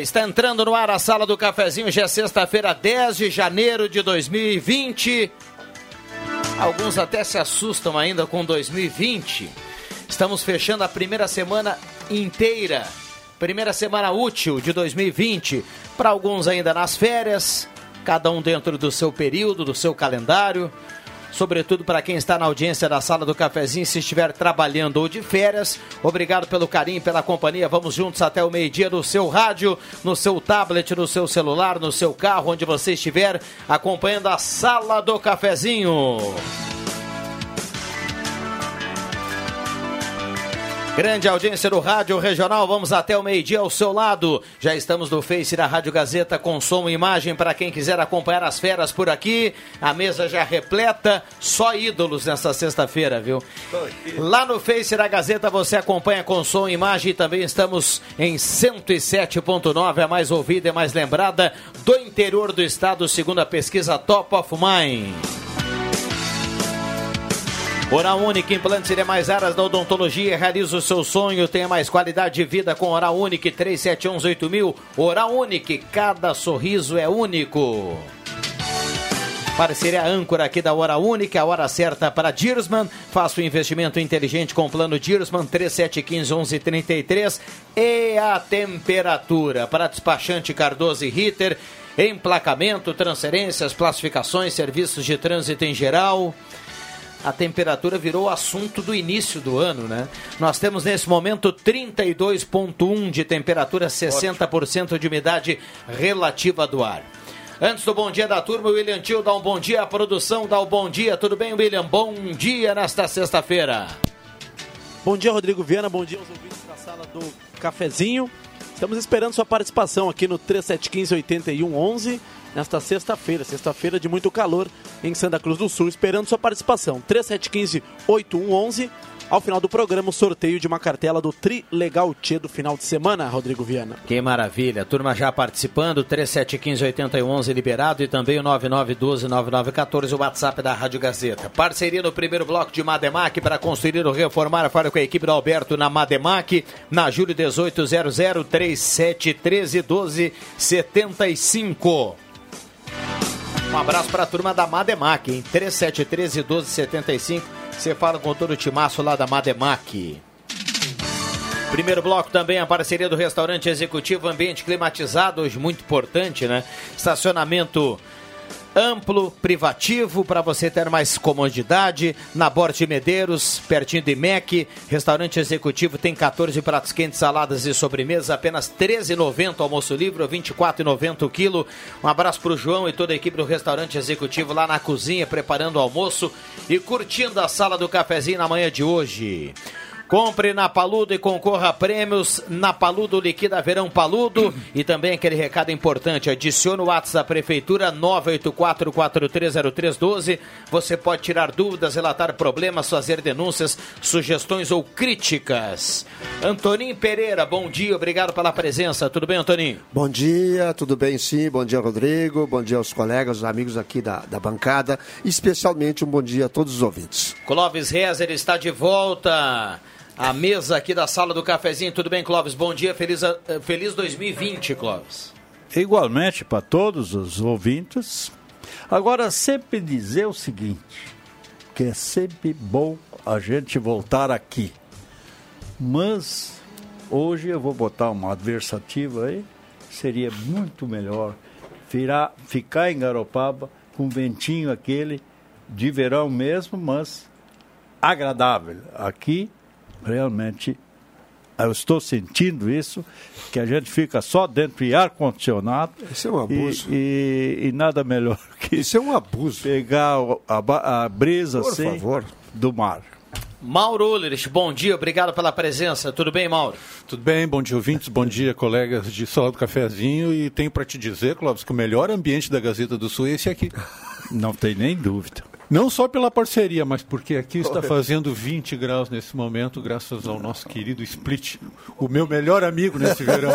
Está entrando no ar a sala do cafezinho. Já é sexta-feira, 10 de janeiro de 2020. Alguns até se assustam ainda com 2020. Estamos fechando a primeira semana inteira, primeira semana útil de 2020. Para alguns ainda nas férias, cada um dentro do seu período, do seu calendário sobretudo para quem está na audiência da sala do cafezinho, se estiver trabalhando ou de férias. Obrigado pelo carinho, pela companhia. Vamos juntos até o meio-dia no seu rádio, no seu tablet, no seu celular, no seu carro, onde você estiver, acompanhando a sala do cafezinho. Grande audiência do Rádio Regional, vamos até o meio-dia ao seu lado. Já estamos no Face da Rádio Gazeta com som e imagem para quem quiser acompanhar as feras por aqui. A mesa já repleta, só ídolos nessa sexta-feira, viu? Lá no Face da Gazeta você acompanha com som e imagem. Também estamos em 107.9, a mais ouvida e mais lembrada do interior do estado, segundo a pesquisa Top of Mind. Oral Única, implantes e mais áreas da odontologia. Realiza o seu sonho, tenha mais qualidade de vida com Oral Única 37118000. Oral Única, cada sorriso é único. Parceria âncora aqui da Hora Única, a hora certa para Dirsman. Faça o um investimento inteligente com o plano Dirsman 3715-1133. E a temperatura para despachante Cardoso e Ritter. Emplacamento, transferências, classificações, serviços de trânsito em geral a temperatura virou assunto do início do ano, né? Nós temos nesse momento 32,1 de temperatura, 60% de umidade relativa do ar. Antes do bom dia da turma, o William Tio dá um bom dia à produção, dá um bom dia. Tudo bem, William? Bom dia nesta sexta-feira. Bom dia, Rodrigo Viana. Bom dia aos ouvintes da sala do cafezinho. Estamos esperando sua participação aqui no 3715 8111 nesta sexta-feira, sexta-feira de muito calor em Santa Cruz do Sul, esperando sua participação. 3715-8111. Ao final do programa, o sorteio de uma cartela do Tri Legal Tchê do final de semana, Rodrigo Viana. Que maravilha. Turma já participando, 3715-8111 liberado e também o 9912-9914, o WhatsApp da Rádio Gazeta. Parceria no primeiro bloco de Mademac para construir ou reformar. Fala com a equipe do Alberto na Mademac, na Júlio 1800 3713 1275. Um abraço para a turma da Mademac, em 3713 1275. Você fala com todo o timaço lá da Mademac. Primeiro bloco também a parceria do restaurante executivo, ambiente climatizado, hoje muito importante, né? Estacionamento amplo, privativo, para você ter mais comodidade. Na Borte Medeiros, pertinho do IMEC, restaurante executivo tem 14 pratos quentes, saladas e sobremesa, apenas R$ 13,90 almoço livre, R$ 24,90 o quilo. Um abraço para o João e toda a equipe do restaurante executivo lá na cozinha, preparando o almoço e curtindo a sala do cafezinho na manhã de hoje. Compre na Paludo e concorra a prêmios. Na Paludo liquida verão Paludo. E também aquele recado importante: adicione o WhatsApp da Prefeitura 984430312. Você pode tirar dúvidas, relatar problemas, fazer denúncias, sugestões ou críticas. Antoninho Pereira, bom dia, obrigado pela presença. Tudo bem, Antoninho? Bom dia, tudo bem sim. Bom dia, Rodrigo. Bom dia aos colegas, aos amigos aqui da, da bancada. Especialmente um bom dia a todos os ouvintes. Clóvis Rezer está de volta a mesa aqui da sala do cafezinho. Tudo bem, Clóvis? Bom dia, feliz, eh, feliz 2020, Clóvis. Igualmente para todos os ouvintes. Agora, sempre dizer o seguinte, que é sempre bom a gente voltar aqui. Mas hoje eu vou botar uma adversativa aí, seria muito melhor virar, ficar em Garopaba com ventinho aquele de verão mesmo, mas agradável. Aqui, realmente, eu estou sentindo isso, que a gente fica só dentro de ar-condicionado. Isso é um abuso. E, e, e, nada melhor que isso é um abuso. pegar a, a brisa Por assim favor. do mar. Mauro Ulrich, bom dia, obrigado pela presença. Tudo bem, Mauro? Tudo bem, bom dia, ouvintes, bom dia, colegas de Sala do Cafezinho. E tenho para te dizer, Clóvis, que o melhor ambiente da Gazeta do Sul é esse aqui. Não tem nem dúvida. Não só pela parceria, mas porque aqui está fazendo 20 graus nesse momento, graças ao nosso querido Split, o meu melhor amigo nesse verão.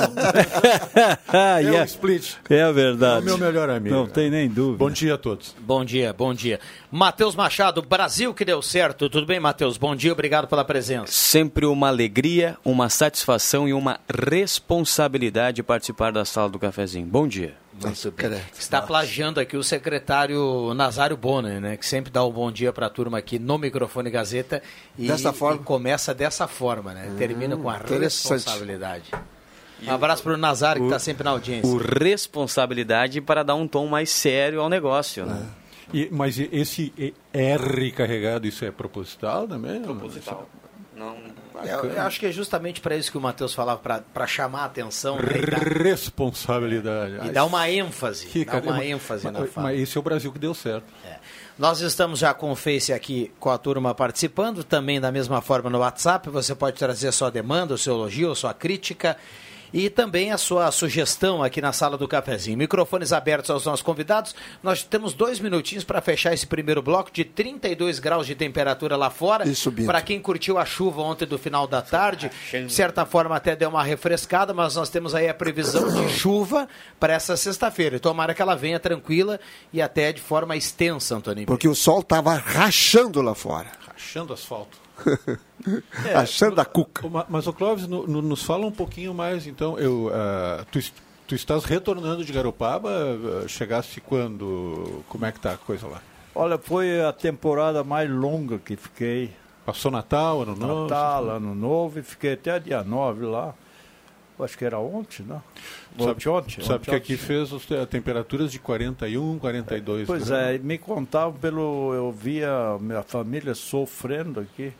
é é o Split. É verdade. É o meu melhor amigo. Não tem nem dúvida. Bom dia a todos. Bom dia, bom dia. Matheus Machado, Brasil que deu certo. Tudo bem, Matheus? Bom dia, obrigado pela presença. Sempre uma alegria, uma satisfação e uma responsabilidade participar da sala do cafezinho. Bom dia. Muito bem. Está plagiando aqui o secretário Nazário Bonner, né? Que sempre dá o um bom dia para a turma aqui no microfone Gazeta e, dessa forma. e começa dessa forma, né? Termina com a responsabilidade. Um abraço para o Nazário, que está sempre na audiência. O responsabilidade para dar um tom mais sério ao negócio, né? E, mas esse R carregado, isso é proposital também? Proposital. Não, eu, eu acho que é justamente para isso que o Matheus falava, para chamar a atenção. Né, e dar, Responsabilidade. E dar uma ênfase. Que, dar uma ênfase mas, na fala. Mas esse é o Brasil que deu certo. É. Nós estamos já com o Face aqui, com a turma participando, também da mesma forma no WhatsApp. Você pode trazer a sua demanda, o seu elogio, a sua crítica e também a sua sugestão aqui na sala do cafezinho. Microfones abertos aos nossos convidados. Nós temos dois minutinhos para fechar esse primeiro bloco de 32 graus de temperatura lá fora. Para quem curtiu a chuva ontem do final da tarde, de certa forma até deu uma refrescada, mas nós temos aí a previsão de chuva para essa sexta-feira. Tomara que ela venha tranquila e até de forma extensa, Antônio. Porque o sol estava rachando lá fora. Rachando asfalto. É, Achando a cuca. Mas, o Clóvis, no, no, nos fala um pouquinho mais, então. Eu, uh, tu, tu estás retornando de Garopaba? Uh, chegaste quando? Como é que tá a coisa lá? Olha, foi a temporada mais longa que fiquei. Passou Natal, Ano Novo? Natal, Ano Novo, e fiquei até dia 9 lá. Acho que era ontem, né? Sabe, ontem, sabe ontem, que aqui fez temperaturas de 41, 42 Pois né? é, me contavam pelo. Eu via minha família sofrendo aqui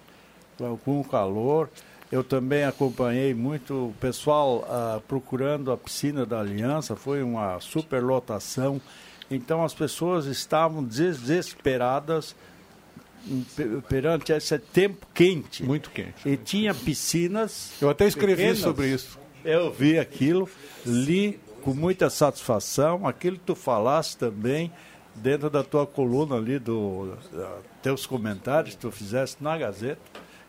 com o calor. Eu também acompanhei muito o pessoal ah, procurando a piscina da Aliança, foi uma superlotação. Então as pessoas estavam desesperadas perante esse tempo quente. Muito quente. E tinha piscinas. Eu até escrevi pequenas. sobre isso. Eu vi aquilo, li com muita satisfação. Aquilo que tu falaste também dentro da tua coluna ali, do uh, teus comentários que tu fizeste na Gazeta.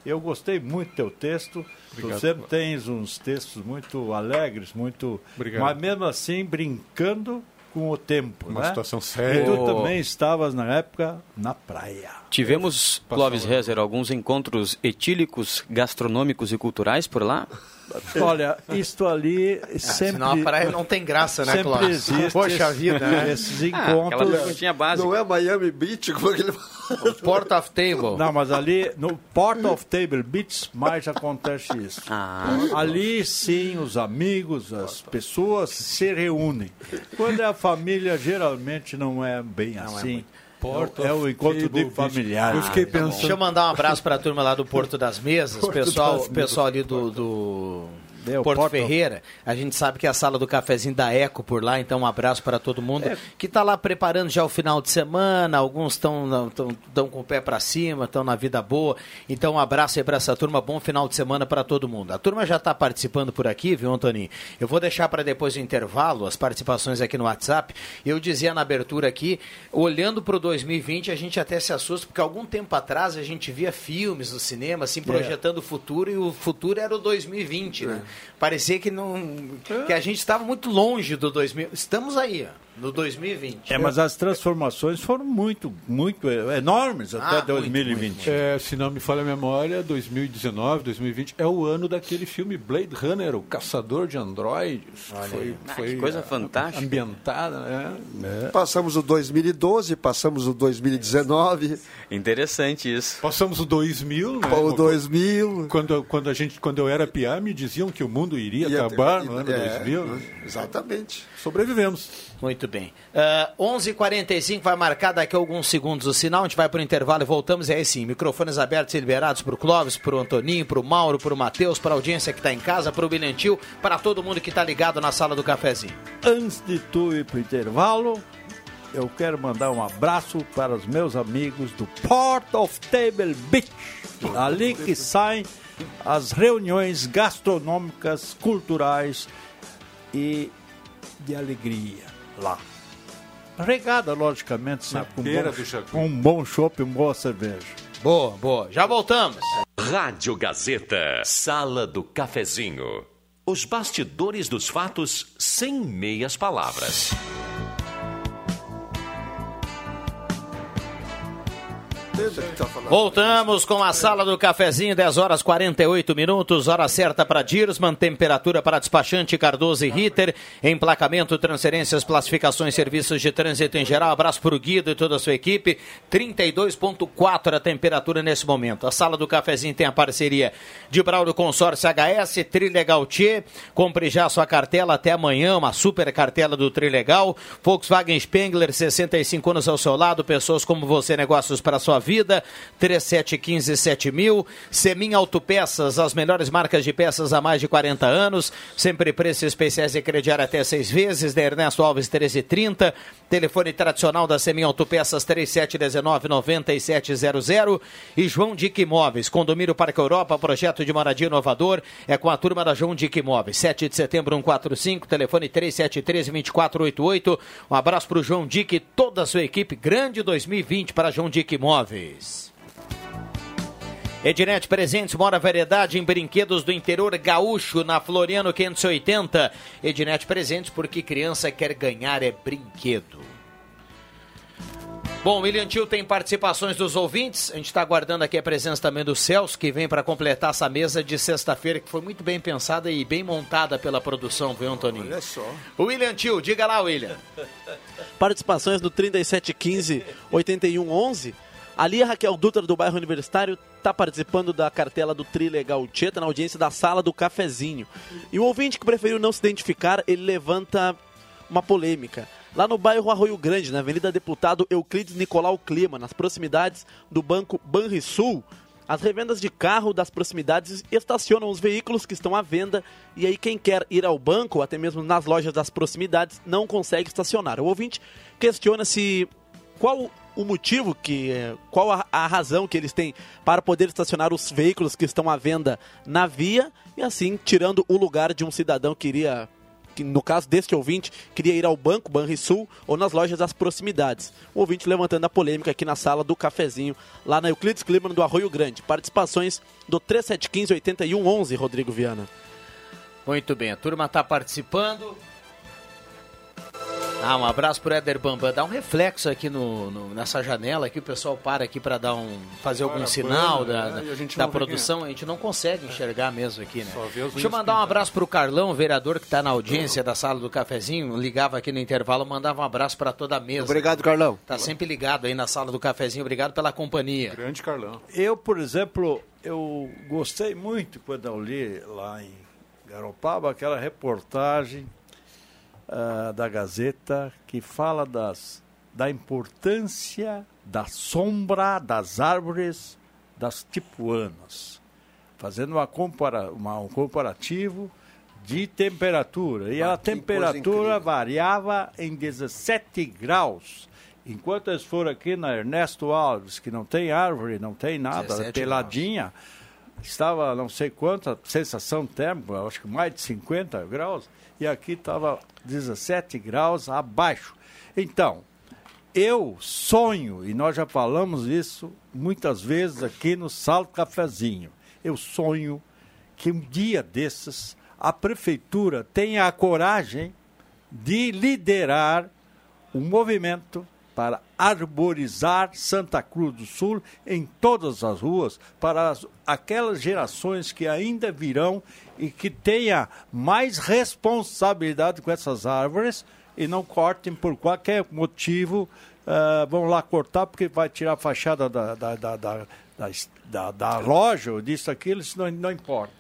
Eu gostei muito do teu texto. Obrigado. Tu sempre tens uns textos muito alegres, muito. Obrigado. Mas mesmo assim brincando com o tempo. Uma né? situação séria. E tu também estavas na época na praia. Tivemos, Clóvis Rezer, alguns encontros etílicos, gastronômicos e culturais por lá? Olha, isto ali sempre. Senão a praia não tem graça, né, sempre Clóvis? Existe Poxa vida, né? Esses encontros. Ah, básica. Não é Miami Beach, como é que ele Port of Table. Não, mas ali no Port of Table Beach mais acontece isso. Ah. Ali sim os amigos, as pessoas se reúnem. Quando é a família, geralmente não é bem Não é assim. muito. Porto é o encontro de familiar. Eu fiquei Deixa eu pensando. mandar um abraço para a turma lá do Porto das Mesas, Porto pessoal, das pessoal ali do, do É, Porto Porto- Ferreira. A gente sabe que é a sala do cafezinho da Eco por lá, então um abraço para todo mundo que está lá preparando já o final de semana. Alguns estão estão com o pé para cima, estão na vida boa. Então um abraço aí para essa turma, bom final de semana para todo mundo. A turma já está participando por aqui, viu, Antoninho? Eu vou deixar para depois do intervalo as participações aqui no WhatsApp. Eu dizia na abertura aqui, olhando para o 2020, a gente até se assusta, porque algum tempo atrás a gente via filmes no cinema, assim, projetando o futuro, e o futuro era o 2020, né? Parecia que não. que a gente estava muito longe do 2000. Estamos aí, ó. No 2020. É, mas as transformações foram muito, muito é, enormes até Ah, 2020. É, se não me falha a memória, 2019, 2020 é o ano daquele filme Blade Runner, o Caçador de Androides. Foi, Ah, foi que coisa é, fantástica. Ambientada, né? Passamos o 2012, passamos o 2019, Interessante isso. Passamos o 2000, né? o 2000. Quando, quando, a gente, quando eu era piá, me diziam que o mundo iria e acabar até- no ano é, 2000. né? Exatamente. Sobrevivemos. Muito bem. Uh, 11h45 vai marcar daqui a alguns segundos o sinal. A gente vai para o intervalo e voltamos. E aí sim, microfones abertos e liberados para o Clóvis, para o Antoninho, para o Mauro, para o Matheus, para a audiência que está em casa, para o Bilhentil, para todo mundo que está ligado na sala do cafezinho. Antes de tu ir para o intervalo, eu quero mandar um abraço para os meus amigos do Port of Table Beach. Ali que saem as reuniões gastronômicas, culturais e de alegria lá. Regada, logicamente, sempre com, beira bom, do Jacu. com um bom chopp e uma boa cerveja. Boa, boa. Já voltamos. Rádio Gazeta, Sala do Cafezinho. Os bastidores dos fatos sem meias palavras. Voltamos com a sala do cafezinho, 10 horas 48 minutos, hora certa para Dirsman, temperatura para despachante Cardoso e Ritter, emplacamento, transferências, classificações, serviços de trânsito em geral. Abraço para o Guido e toda a sua equipe. 32,4 a temperatura nesse momento. A sala do cafezinho tem a parceria de Braulio Consórcio HS, Trilegal Tchê. Compre já sua cartela até amanhã, uma super cartela do Trilegal. Volkswagen Spengler, 65 anos ao seu lado, pessoas como você, negócios para sua vida. 3715-7000. Semin Autopeças, as melhores marcas de peças há mais de 40 anos. Sempre preços especiais e crediário até seis vezes. Da Ernesto Alves 1330. Telefone tradicional da Semin Autopeças 3719-9700. E João Dick Imóveis. Condomínio Parque Europa, projeto de moradia inovador. É com a turma da João Dick Imóveis. 7 de setembro 145. Telefone 373-2488. Um abraço para o João Dick e toda a sua equipe. Grande 2020 para João Dick Imóveis. Ednet Presentes, mora variedade em brinquedos do interior gaúcho, na Floriano 580. Ednet Presentes, porque criança quer ganhar é brinquedo. Bom, William Tio tem participações dos ouvintes. A gente está aguardando aqui a presença também do Celso, que vem para completar essa mesa de sexta-feira, que foi muito bem pensada e bem montada pela produção, viu, Antoninho? Olha só. William Tio, diga lá, William. Participações no 3715 8111. Ali a Raquel Dutra do bairro Universitário está participando da cartela do Trilegal Tieta na audiência da sala do cafezinho. E o ouvinte que preferiu não se identificar, ele levanta uma polêmica. Lá no bairro Arroio Grande, na Avenida Deputado Euclides Nicolau Clima, nas proximidades do Banco Banrisul, as revendas de carro das proximidades estacionam os veículos que estão à venda e aí quem quer ir ao banco, até mesmo nas lojas das proximidades, não consegue estacionar. O ouvinte questiona se qual o motivo que qual a, a razão que eles têm para poder estacionar os veículos que estão à venda na via e assim tirando o lugar de um cidadão que iria que no caso deste ouvinte, queria ir ao banco Banrisul ou nas lojas das proximidades. O ouvinte levantando a polêmica aqui na sala do cafezinho, lá na Euclides Clima do Arroio Grande. Participações do 3715-8111, Rodrigo Viana. Muito bem, a turma está participando. Ah, um abraço pro Éder Bambam. Dá um reflexo aqui no, no- nessa janela aqui, o pessoal para aqui para dar um fazer algum sinal da, né? A gente da vê produção. A gente não consegue enxergar mesmo aqui, né? Deixa eu mandar um pintadas. abraço pro Carlão, vereador que está na audiência da sala do cafezinho. Ligava aqui no intervalo, mandava um abraço para toda a mesa. Obrigado, Carlão. Tá sempre ligado aí na sala do cafezinho. Obrigado pela companhia. Grande Carlão. Eu, por exemplo, eu gostei muito quando eu li lá em Garopaba aquela reportagem ah, da Gazeta que fala das, da importância da sombra das árvores das tipuanas, fazendo uma compara, uma- um comparativo de temperatura. E a Ah, coisa temperatura variava em 17 graus. Enquanto eles foram aqui na Ernesto Alves, que não tem árvore, não tem nada, 17 peladinha, estava não sei quanta sensação térmica, acho que mais de 50 graus, e aqui estava 17 graus abaixo. Então, eu sonho, e nós já falamos isso muitas vezes aqui no Salto Cafezinho, eu sonho que um dia desses a prefeitura tenha a coragem de liderar um movimento para arborizar Santa Cruz do Sul em todas as ruas para as, aquelas gerações que ainda virão e que tenha mais responsabilidade com essas árvores e não cortem por qualquer motivo. Uh, vão lá cortar porque vai tirar a fachada da, da, da, da, da, da loja ou disso, aquilo, isso não, não importa.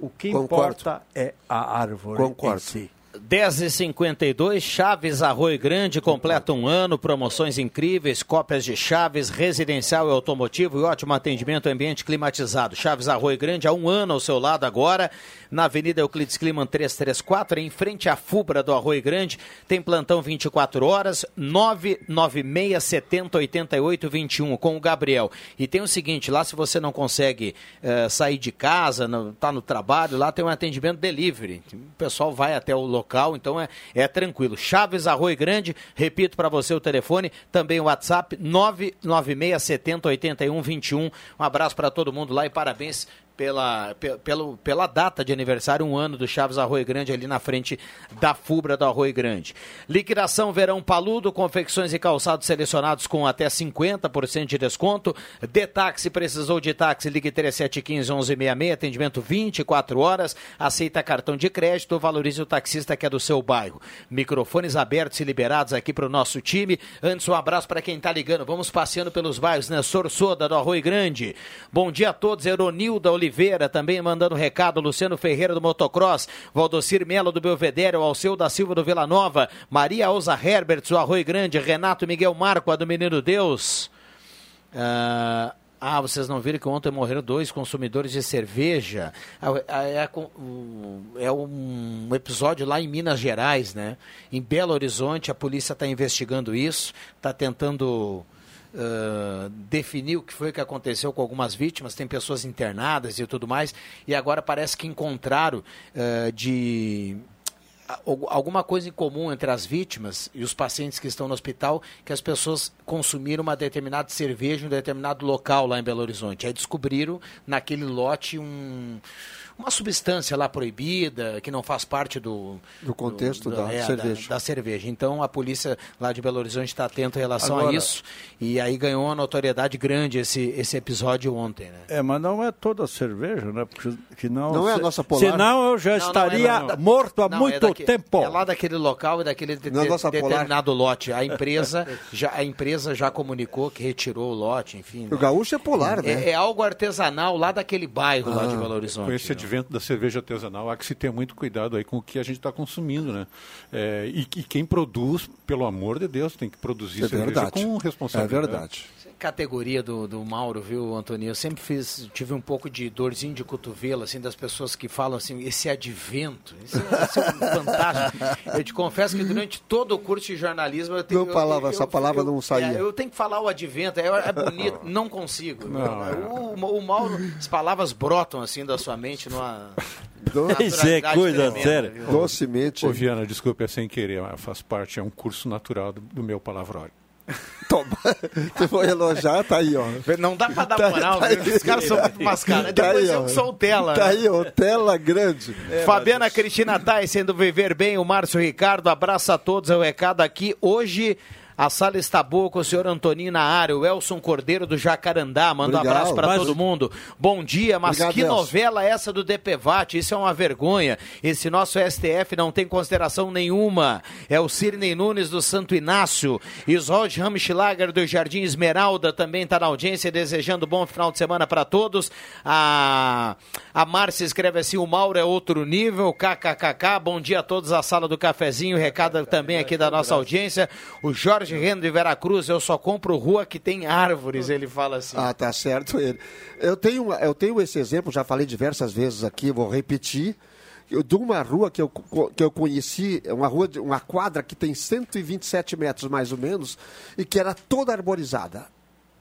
O que Concordo. importa é a árvore Concordo. em si. 10h52, Chaves Arroio Grande completa um ano, promoções incríveis, cópias de Chaves, residencial e automotivo e ótimo atendimento ambiente climatizado. Chaves Arroio Grande há um ano ao seu lado agora, na Avenida Euclides Climan 334, em frente à Fubra do Arroio Grande. Tem plantão 24 horas, 996 70 88 21 com o Gabriel. E tem o seguinte, lá se você não consegue eh, sair de casa, não, tá no trabalho, lá tem um atendimento delivery. O pessoal vai até o local, então é, é tranquilo. Chaves Arroio Grande, repito para você o telefone, também o WhatsApp 996 70 81 21. Um abraço para todo mundo lá e parabéns pela, pe- pelo, pela data de aniversário, um ano do Chaves Arroio Grande, ali na frente da Fubra do Arroio Grande. Liquidação Verão Paludo, confecções e calçados selecionados com até 50% de desconto. De táxi, precisou de táxi, ligue 3715-1166, atendimento 24 horas, aceita cartão de crédito, valorize o taxista que é do seu bairro. Microfones abertos e liberados aqui para o nosso time. Antes, um abraço para quem está ligando. Vamos passeando pelos bairros, né? Sorsoda do Arroio Grande. Bom dia a todos, Eronilda Oliveira também mandando recado, Luciano Ferreira do Motocross, Valdocir Melo do Belvedere, o Alceu da Silva do Vila Nova, Maria Elza Herberts do Arroio Grande, Renato Miguel Marco, a do Menino Deus. Ah, ah, vocês não viram que ontem morreram dois consumidores de cerveja? Ah, É, com- o- é um episódio lá em Minas Gerais, né? Em Belo Horizonte, a polícia está investigando isso, está tentando ah, definir o que foi que aconteceu com algumas vítimas, tem pessoas internadas e tudo mais, e agora parece que encontraram ah, de alguma coisa em comum entre as vítimas e os pacientes que estão no hospital, que as pessoas consumiram uma determinada cerveja em um determinado local lá em Belo Horizonte. Aí descobriram naquele lote um, uma substância lá proibida, que não faz parte do, Do contexto da é, cerveja. Da, cerveja. Então a polícia lá de Belo Horizonte está atenta em relação a Agora- isso. E aí ganhou uma notoriedade grande esse, esse episódio ontem, né? É, mas não é toda a cerveja, né? Porque que não, Não é a nossa polar? Senão eu já Não, não, estaria é da- morto há Não, muito é daqui- tempo. É lá daquele local e daquele de- Não é de- nossa polar. determinado lote. A empresa, já, a empresa já comunicou que retirou o lote, enfim. O né? gaúcho é polar, né? É, é algo artesanal lá daquele bairro lá de Belo Horizonte. Esse né? Advento da cerveja artesanal, há que se ter muito cuidado aí com o que a gente está consumindo, né? É, e, e quem produz, pelo amor de Deus, tem que produzir É cerveja verdade. com É responsabilidade. verdade. Categoria do, do Mauro, viu, Antônio? Eu sempre fiz, tive um pouco de dorzinho de cotovelo, assim, das pessoas que falam assim, esse advento, isso é, isso é um fantástico. Eu te confesso que durante todo o curso de jornalismo eu tenho... Não falava, eu- essa eu- palavra eu- não saía. é, eu tenho que falar o advento, é, é bonito, não consigo. o, o Mauro, as palavras brotam assim da sua mente numa... Isso é coisa séria. Docemente. Ô, Viana, desculpe, é sem querer, mas faz parte, é um curso natural do, do meu palavrório. Toma. Tu foi elogiar, tá aí, ó. Não dá pra dar Tá- moral, tá. Os caras são muito mascaras. Tá Depois aí, eu ó. que sou o tela. Tá né? aí, ó. Tela grande. Fabiana Cristina Tais, sendo viver bem, o Márcio Ricardo, abraço a todos, é o recado aqui. Hoje a sala está boa com o senhor Antoninho na área, o Elson Cordeiro do Jacarandá, manda um abraço para todo mundo. Bom dia, mas Obrigado, que Elson. novela é essa do DPVAT? Isso é uma vergonha. Esse nosso STF não tem consideração nenhuma. É o Cirnei Nunes do Santo Inácio. Ishold Ramschlager do Jardim Esmeralda também está na audiência, desejando bom final de semana para todos. A, a Márcia escreve assim: o Mauro é outro nível. KKKK. Bom dia a todos, a sala do cafezinho. Recado também aqui da nossa audiência. O Jorge Rendo de Veracruz, eu só compro rua que tem árvores, ele fala assim. Ah, tá certo ele. Eu tenho, eu tenho esse exemplo, já falei diversas vezes aqui, vou repetir. Eu, de uma rua que eu, que eu conheci, uma rua, de- uma quadra que tem 127 metros mais ou menos, e que era toda arborizada.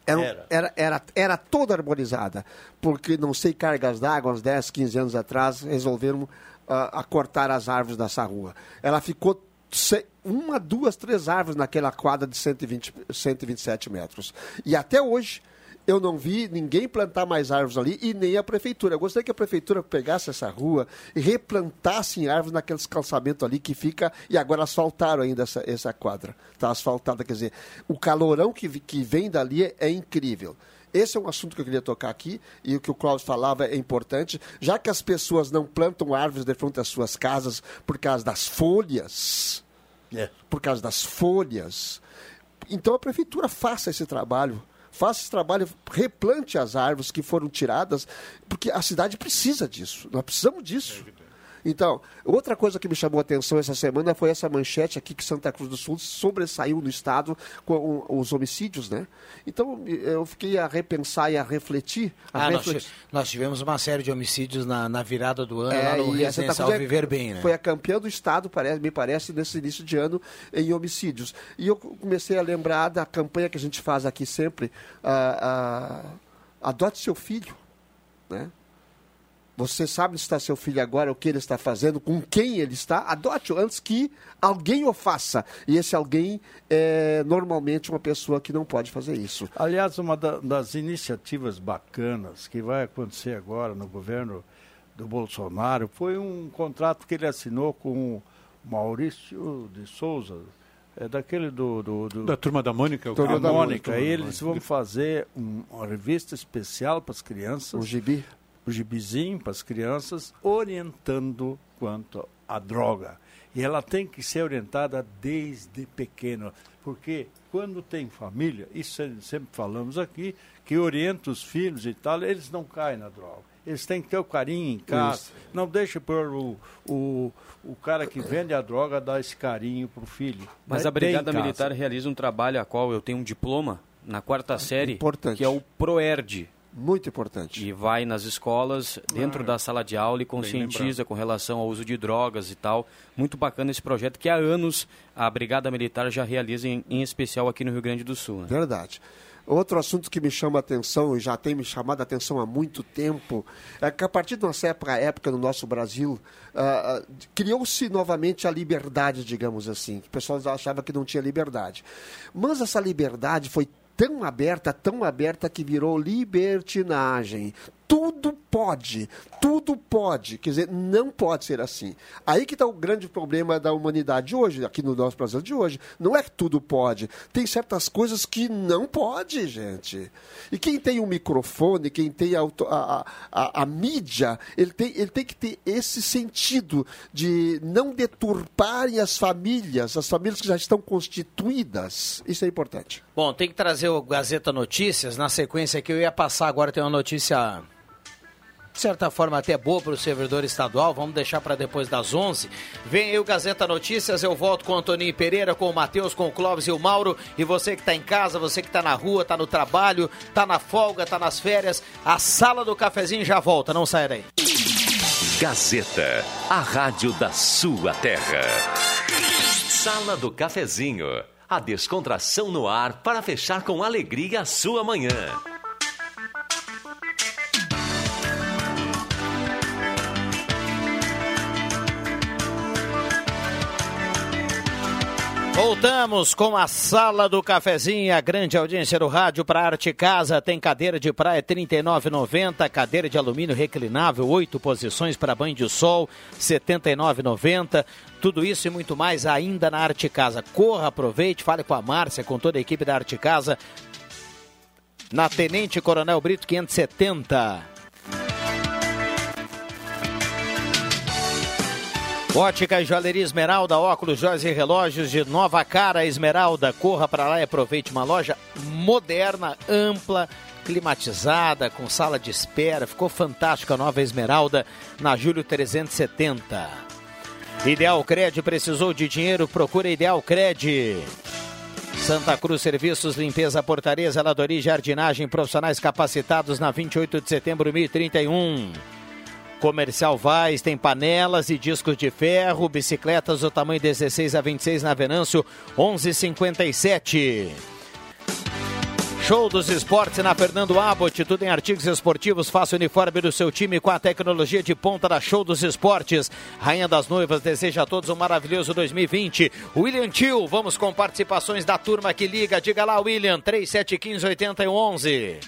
Era, Era. era, era, era toda arborizada, porque não sei cargas d'água, uns 10, 15 anos atrás, resolveram a cortar as árvores dessa rua. Ela ficou uma, duas, três árvores naquela quadra de 120, 127 metros. E até hoje, Eu não vi ninguém plantar mais árvores ali e nem a prefeitura. Eu gostaria que a prefeitura pegasse essa rua e replantasse árvores naqueles calçamentos ali que fica. E agora asfaltaram ainda essa, essa quadra. Está asfaltada, quer dizer, o calorão que, que vem dali é, é incrível. Esse é um assunto que eu queria tocar aqui e o que o Cláudio falava é importante, já que as pessoas não plantam árvores de frente às suas casas por causa das folhas, É. por causa das folhas. Então a prefeitura faça esse trabalho. Faça esse trabalho, replante as árvores que foram tiradas, porque a cidade precisa disso. Nós precisamos disso. Então, outra coisa que me chamou a atenção essa semana foi essa manchete aqui que Santa Cruz do Sul sobressaiu no estado com os homicídios, né? Então, eu fiquei a repensar e a refletir. A Ah, nós, refletir. ti- nós tivemos uma série de homicídios na, na virada do ano, É, lá no Residencial é- Viver Bem, né? Foi a campeã do estado, parece, me parece, nesse início de ano em homicídios. E eu comecei a lembrar da campanha que a gente faz aqui sempre, a, a- adote seu filho, né? Você sabe onde está seu filho agora, o que ele está fazendo, com quem ele está, adote-o antes que alguém o faça. E esse alguém é normalmente uma pessoa que não pode fazer isso. Aliás, uma da- das iniciativas bacanas que vai acontecer agora no governo do Bolsonaro foi um contrato que ele assinou com o Maurício de Souza, é daquele do, do, do- Da turma da Mônica. o da cara- Mônica. Mônica. Eles vão fazer um- uma revista especial para as crianças O gibi. O gibizinho para as crianças, orientando quanto à droga. E ela tem que ser orientada desde pequeno, porque quando tem família, isso é- sempre falamos aqui, que orienta os filhos e tal, eles não caem na droga. Eles têm que ter o carinho em casa. Isso. Não deixa por o, o, o cara que vende a droga dar esse carinho pro filho. Mas a Brigada em casa. Militar realiza um trabalho a qual eu tenho um diploma na quarta série, Importante. que é o PROERD. Muito importante. E vai nas escolas, dentro da sala de aula e conscientiza com relação ao uso de drogas e tal. Muito bacana esse projeto que há anos a Brigada Militar já realiza, em, em especial aqui no Rio Grande do Sul. Né? Verdade. Outro assunto que me chama a atenção, e já tem me chamado a atenção há muito tempo, é que a partir de uma certa época no nosso Brasil, ah, ah, criou-se novamente a liberdade, digamos assim. O pessoal achava que não tinha liberdade. Mas essa liberdade foi tão aberta, tão aberta que virou libertinagem. Tudo pode, tudo pode. Quer dizer, não pode ser assim. Aí que está o grande problema da humanidade hoje, aqui no nosso Brasil de hoje. Não é que tudo pode. Tem certas coisas que não pode, gente. E quem tem um microfone, quem tem a, a, a, a mídia, ele tem, ele tem que ter esse sentido de não deturparem as famílias, as famílias que já estão constituídas. Isso é importante. Bom, tem que trazer o Gazeta Notícias. Na sequência que eu ia passar agora, tem uma notícia, de certa forma, até boa para o servidor estadual. Vamos deixar para depois das 11. Vem aí o Gazeta Notícias. Eu volto com o Antoninho Pereira, com o Matheus, com o Clóvis e o Mauro. E você que está em casa, você que está na rua, está no trabalho, está na folga, está nas férias. A sala do cafezinho já volta. Não saia daí. Gazeta, a rádio da sua terra. Sala do Cafezinho, a descontração no ar para fechar com alegria a sua manhã. Voltamos com a sala do cafezinho, a grande audiência do rádio para Arte Casa. Tem cadeira de praia R$ 39,90, cadeira de alumínio reclinável, oito posições para banho de sol, R$ 79,90. Tudo isso e muito mais ainda na Arte Casa. Corra, aproveite, fale com a Márcia, com toda a equipe da Arte Casa. Na Tenente Coronel Brito 570. Ótica e Joalheria Esmeralda, óculos, joias e relógios de nova cara Esmeralda. Corra para lá e aproveite uma loja moderna, ampla, climatizada, com sala de espera. Ficou fantástica a nova Esmeralda na Júlio 370. Ideal Cred precisou de dinheiro, procura Ideal Cred. Santa Cruz Serviços, Limpeza, Portaria, Zeladoria e Jardinagem, profissionais capacitados na 28 de setembro 1031. Comercial Vaz tem panelas e discos de ferro, bicicletas do tamanho 16 a 26 na Venâncio 1157. Show dos esportes na Fernando Abbott, tudo em artigos esportivos. Faça o uniforme do seu time com a tecnologia de ponta da Show dos Esportes. Rainha das Noivas deseja a todos um maravilhoso 2020. William Tio, vamos com participações da turma que liga. Diga lá, William, 3715 8011.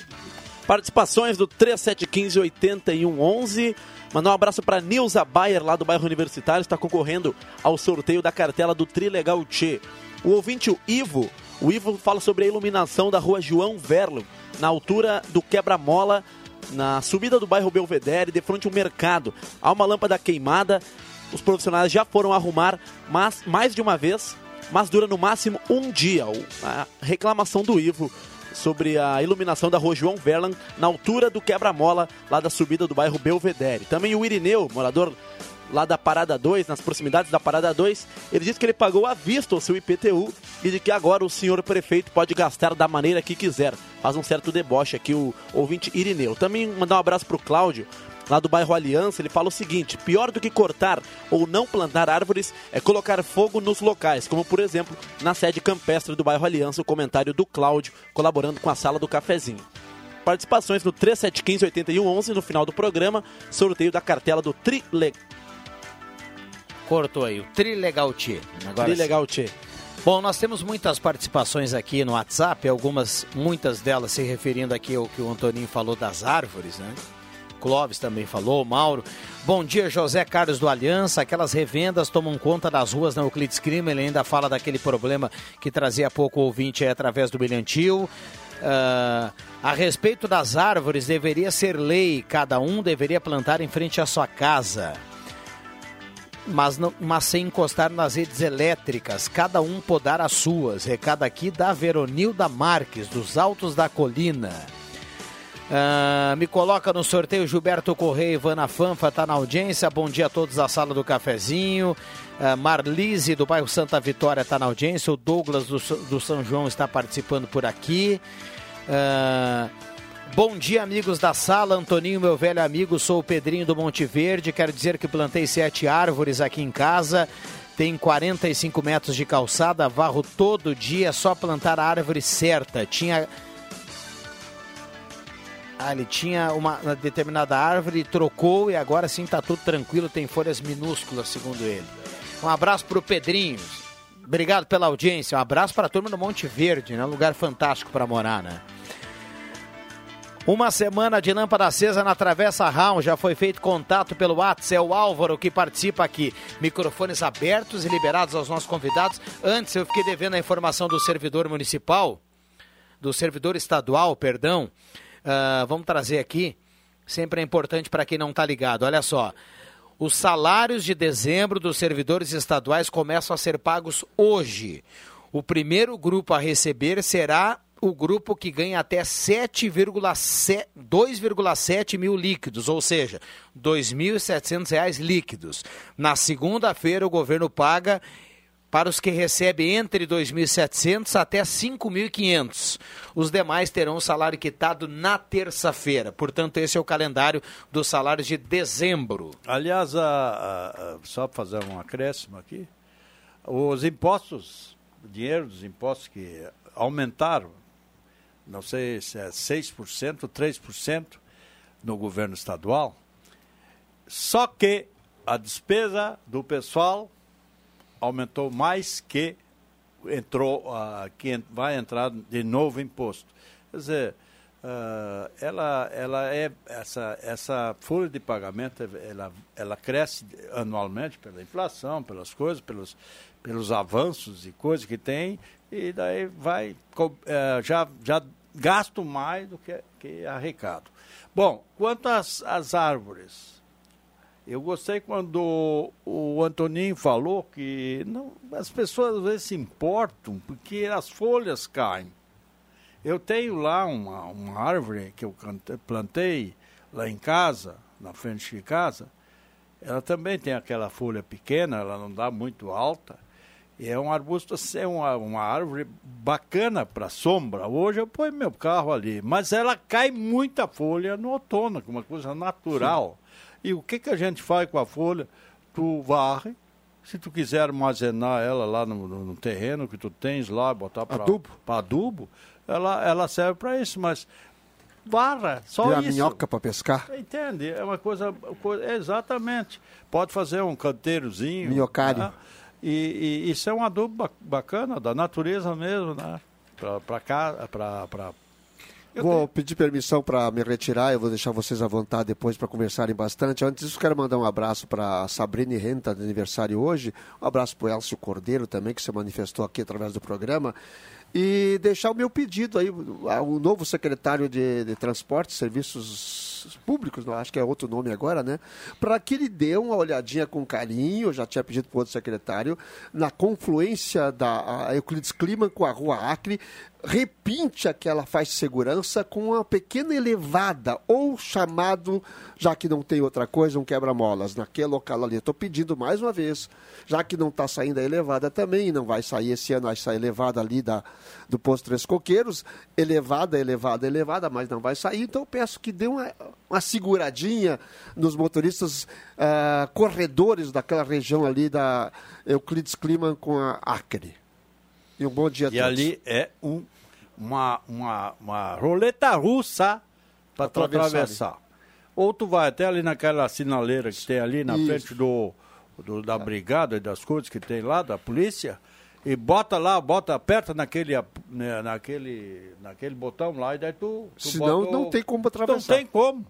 Participações do 3715-8111. Mandar um abraço para Nilza Bayer, lá do bairro Universitário, está concorrendo ao sorteio da cartela do Trilegal Tchê. O ouvinte, o Ivo, o Ivo fala sobre a iluminação da rua João Verlo, na altura do Quebra-Mola, na subida do bairro Belvedere, de frente ao mercado. Há uma lâmpada queimada, os profissionais já foram arrumar, mas mais de uma vez, mas dura no máximo um dia. A reclamação do Ivo sobre a iluminação da rua João Verlan, na altura do quebra-mola, lá da subida do bairro Belvedere. Também o Irineu, morador lá da Parada 2, nas proximidades da Parada 2, ele disse que ele pagou à vista o seu IPTU e de que agora o senhor prefeito pode gastar da maneira que quiser. Faz um certo deboche aqui o ouvinte Irineu. Também mandar um abraço para o Cláudio, lá do bairro Aliança, ele fala o seguinte: pior do que cortar ou não plantar árvores é colocar fogo nos locais, como por exemplo na sede campestre do bairro Aliança, o comentário do Cláudio, colaborando com a sala do cafezinho. Participações no 3715-8111 no final do programa, sorteio da cartela do Trile. Cortou aí, o Tchê. Trilegal Tchê. Bom, nós temos muitas participações aqui no WhatsApp, algumas, muitas delas se referindo aqui ao que o Antoninho falou das árvores, né? Clóvis também falou, Mauro. Bom dia, José Carlos do Aliança. Aquelas revendas tomam conta das ruas na Euclides Crime. Ele ainda fala daquele problema que trazia pouco ouvinte através do Bilhantil. Uh, a respeito das árvores, deveria ser lei, cada um deveria plantar em frente à sua casa. Mas, não, mas sem encostar nas redes elétricas, cada um podar as suas. Recado aqui da Veronilda Marques, dos Altos da Colina. Uh, me coloca no sorteio Gilberto Correia, Ivana Fanfa está na audiência. Bom dia a todos da sala do cafezinho. Uh, Marlise do bairro Santa Vitória está na audiência. O Douglas do, do, São João está participando por aqui. Uh, bom dia, amigos da sala. Antoninho, meu velho amigo, sou o Pedrinho do Monte Verde. Quero dizer que plantei sete árvores aqui em casa. Tem 45 metros de calçada, varro todo dia, só plantar a árvore certa. Tinha ah, ele tinha uma, uma determinada árvore, trocou e agora sim está tudo tranquilo, tem folhas minúsculas, segundo ele. Um abraço para o Pedrinho. Obrigado pela audiência. Um abraço para a turma do Monte Verde, né? Um lugar fantástico para morar, né? Uma semana de lâmpada acesa na Travessa Round. Já foi feito contato pelo WhatsApp. É o Álvaro que participa aqui. Microfones abertos e liberados aos nossos convidados. Antes eu fiquei devendo a informação do servidor municipal, do servidor estadual, perdão. Uh, vamos trazer aqui, sempre é importante para quem não está ligado. Olha só, os salários de dezembro dos servidores estaduais começam a ser pagos hoje. O primeiro grupo a receber será o grupo que ganha até 2,7 mil líquidos, ou seja, R$ 2.700 líquidos. Na segunda-feira, o governo paga para os que recebem entre 2.700 até 5.500. Os demais terão o salário quitado na terça-feira. Portanto, esse é o calendário dos salários de dezembro. Aliás, a, a, a, só para fazer um acréscimo aqui, os impostos, o dinheiro dos impostos que aumentaram, não sei se é 6%, 3% no governo estadual, só que a despesa do pessoal aumentou mais que entrou uh, que vai entrar de novo imposto. Quer dizer, uh, ela, ela é essa, essa folha de pagamento ela, ela cresce anualmente pela inflação, pelas coisas, pelos, pelos avanços e coisas que tem e daí vai uh, já, já gasto mais do que, que arrecado. Bom, quanto às, às árvores, eu gostei quando o Antoninho falou que não, as pessoas às vezes se importam porque as folhas caem. Eu tenho lá uma, uma árvore que eu plantei lá em casa, na frente de casa. Ela também tem aquela folha pequena, ela não dá muito alta. E é um arbusto, é uma, uma árvore bacana para sombra. Hoje eu ponho meu carro ali, mas ela cai muita folha no outono, que é uma coisa natural. Sim. E o que, que a gente faz com a folha? Tu varre, se tu quiser armazenar ela lá no, no terreno que tu tens lá, botar para adubo. adubo, ela, ela serve para isso, mas varra, só Vira isso. minhoca para pescar. Entende? É uma coisa, coisa, exatamente. Pode fazer um canteirozinho. Minhocário. Né? E, e, isso é um adubo bacana, da natureza mesmo, né? Para Eu vou tenho... pedir permissão para me retirar, eu vou deixar vocês à vontade depois para conversarem bastante. Antes disso, quero mandar um abraço para a Sabrina Renta, de aniversário hoje. Um abraço para o Elcio Cordeiro também, que se manifestou aqui através do programa e deixar o meu pedido aí, o novo secretário de, de Transporte, Serviços Públicos, não, acho que é outro nome agora, né? Para que ele dê uma olhadinha com carinho, eu já tinha pedido para o outro secretário, na confluência da Euclides Clima com a Rua Acre, repinte aquela faixa de segurança com uma pequena elevada, ou chamado, já que não tem outra coisa, um quebra-molas naquele local ali. Estou pedindo mais uma vez, já que não está saindo a elevada também, não vai sair esse ano, sair elevada ali da, do posto Três Coqueiros, elevada, elevada, elevada, mas não vai sair, então peço que dê uma, uma seguradinha nos motoristas uh, corredores daquela região ali da Euclides Clima com a Acre. E um bom dia a e todos. E ali é um, uma, uma, uma roleta russa para atravessar. atravessar. Ou tu vai até ali naquela sinaleira que tem ali na Isso. frente do, do, da brigada e das coisas que tem lá, da polícia, e bota lá, bota, aperta naquele, né, naquele, naquele botão lá e daí tu. tu Senão bota, não tem como atravessar. Não tem como.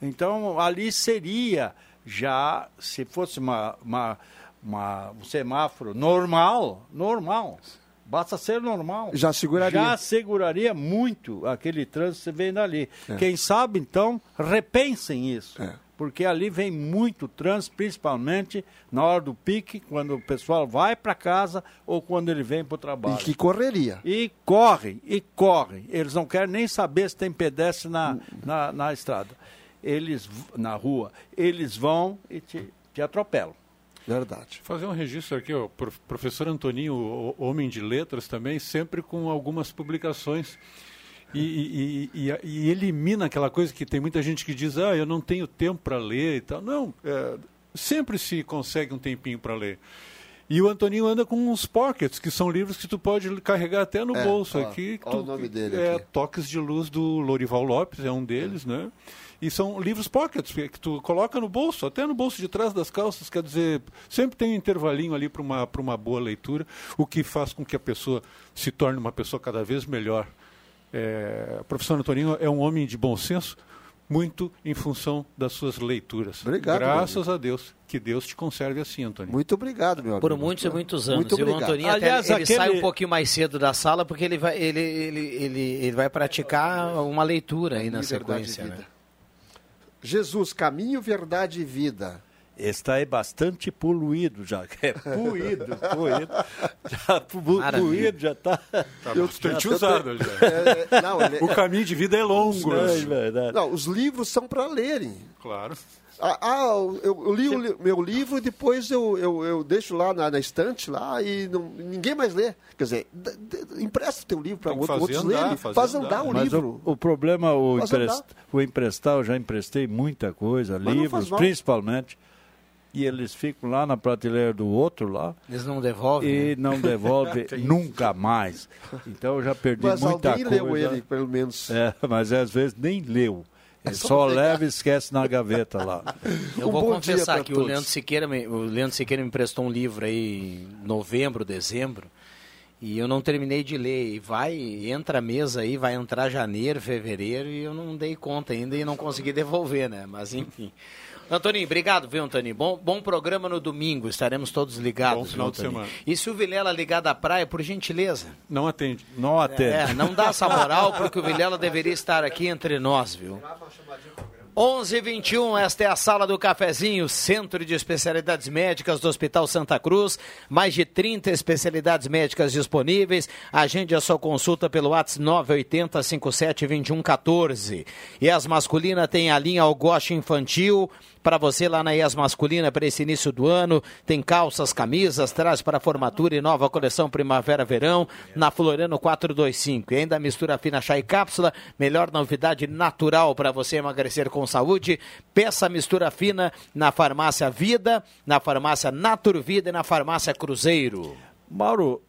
Então ali seria já, se fosse uma, uma, uma um semáforo normal, normal, Basta ser normal. Já seguraria. Já seguraria muito aquele trânsito que vem dali. É. Quem sabe, então, repensem isso. É. Porque ali vem muito trânsito, principalmente na hora do pique, quando o pessoal vai para casa ou quando ele vem para o trabalho. E que correria. E correm, e correm. Eles não querem nem saber se tem pedestre na, na, na estrada. Eles, na rua, eles vão e te, te atropelam. Verdade. Fazer um registro aqui, o professor Antoninho, homem de letras também, sempre com algumas publicações. E, e, e, e, elimina aquela coisa que tem muita gente que diz, ah, eu não tenho tempo para ler e tal. Não, é, sempre se consegue um tempinho para ler. E o Antoninho anda com uns pockets, que são livros que tu pode carregar até no é, bolso ó, aqui. Olha o nome dele é, aqui. Toques de Luz do Lorival Lopes, é um deles, é. né? E são livros pockets, que tu coloca no bolso, até no bolso de trás das calças, quer dizer, sempre tem um intervalinho ali para uma, uma boa leitura, o que faz com que a pessoa se torne uma pessoa cada vez melhor. É, o professor Antoninho é um homem de bom senso, muito em função das suas leituras. Obrigado. Graças a Deus. Que Deus te conserve assim, Antônio. Muito obrigado, meu amigo. Por muitos e muitos anos. Muito obrigado. E o Antônio Aliás, ele aquele... sai um pouquinho mais cedo da sala porque ele vai, ele, ele, ele, ele vai praticar uma leitura aí na sequência. Né? Jesus, caminho, verdade e vida. Está é bastante poluído já. É poluído, poluído. Já, poluído já está. Tá bastante usado já. É, é, não, ele, o caminho de vida é longo. Não, é verdade. não os livros são para lerem. Claro. Ah, ah eu, eu, li o meu livro e depois eu, eu, eu deixo lá na, na, estante lá e não, ninguém mais lê. Quer dizer, empresta o teu livro para outro, outros lerem. Faz andar, o livro. O, o problema, o, emprest, o emprestar, eu já emprestei muita coisa, Mas livros principalmente e eles ficam lá na prateleira do outro lá. Eles não devolvem? E né? não devolvem nunca mais. Então eu já perdi mas muita coisa. Mas alguém leu ele, pelo menos. É, mas às vezes nem leu. Ele só leva e esquece na gaveta lá. Eu um vou confessar que o Leandro, Siqueira me, o Leandro Siqueira me emprestou um livro aí em novembro, dezembro, e eu não terminei de ler. E vai, entra a mesa aí, vai entrar janeiro, fevereiro, e eu não dei conta ainda e não consegui devolver, né? Mas enfim. Antoninho, obrigado, viu, Antoninho? Bom, bom programa no domingo, estaremos todos ligados. Bom final de semana. E se o Vilela ligar da praia, por gentileza. Não atende. Não atende. É, não dá essa moral, porque o Vilela deveria estar aqui entre nós, viu? 11:21 esta é a sala do cafezinho, Centro de Especialidades Médicas do Hospital Santa Cruz, mais de 30 especialidades médicas disponíveis. Agende a sua consulta pelo WhatsApp 980 57 21 14. E as masculinas têm a linha Algoche Infantil, para você lá na IES Masculina para esse início do ano. Tem calças, camisas, traz para formatura e nova coleção Primavera-Verão na Floriano 425. E ainda mistura fina chá e cápsula, melhor novidade natural para você emagrecer com saúde. Peça mistura fina na farmácia Vida, na farmácia Naturvida e na farmácia Cruzeiro. Mauro,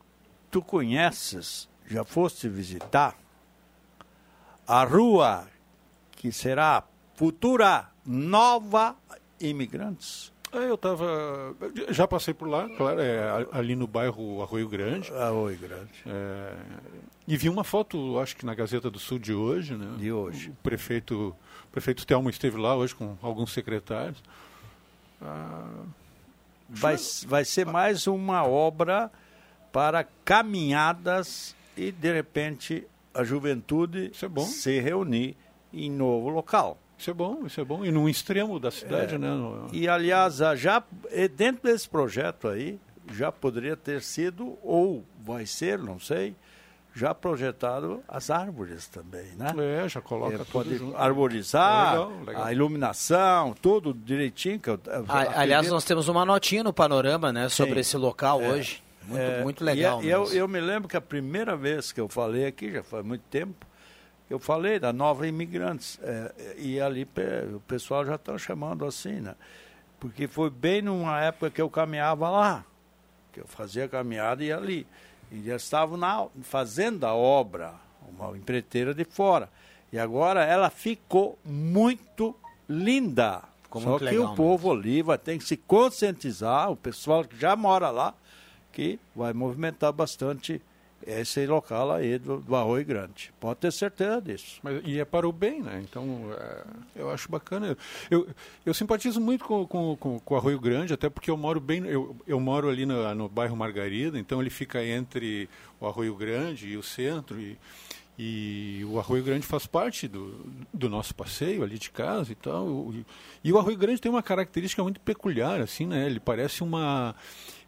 tu conheces, já foste visitar a rua que será futura Nova Imigrantes. É, eu estava. Já passei por lá, claro, é, ali no bairro Arroio Grande. Arroio Grande. É, e vi uma foto, acho que na Gazeta do Sul de hoje, né? De hoje. O prefeito, o prefeito Telmo esteve lá hoje com alguns secretários. Ah, vai, vai ser mais uma obra para caminhadas e, de repente, a juventude é se reunir em novo local. Isso é bom, isso é bom. E num extremo da cidade, É. né? No- E, aliás, já dentro desse projeto aí, já poderia ter sido, ou vai ser, não sei, já projetado as árvores também, né? É, já coloca É, tudo pode junto. arborizar, É legal, legal. a iluminação, tudo direitinho. Que eu, A- aliás, nós temos uma notinha no panorama, né, sobre Sim. esse local É. hoje. Muito, É, muito legal. E, eu, eu me lembro que a primeira vez que eu falei aqui, já faz muito tempo, eu falei da Nova Imigrantes. é, e ali o pessoal já está chamando assim, né? Porque foi bem numa época que eu caminhava lá, que eu fazia caminhada e ali. E já estavam na, fazendo a obra, uma empreiteira de fora. E agora ela ficou muito linda. Ficou Só muito que legal o povo ali vai ter que se conscientizar, o pessoal que já mora lá, que vai movimentar bastante esse local aí do, do Arroio Grande. Pode ter certeza disso. Mas, e é para o bem, né? Então, é, eu acho bacana. Eu, eu simpatizo muito com, com, com, com o Arroio Grande, até porque eu moro bem. Eu, eu moro ali no, no bairro Margarida, então ele fica entre o Arroio Grande e o centro. E, e o Arroio Grande faz parte do, do nosso passeio ali de casa e tal. E, e o Arroio Grande tem uma característica muito peculiar, assim, né? Ele parece uma.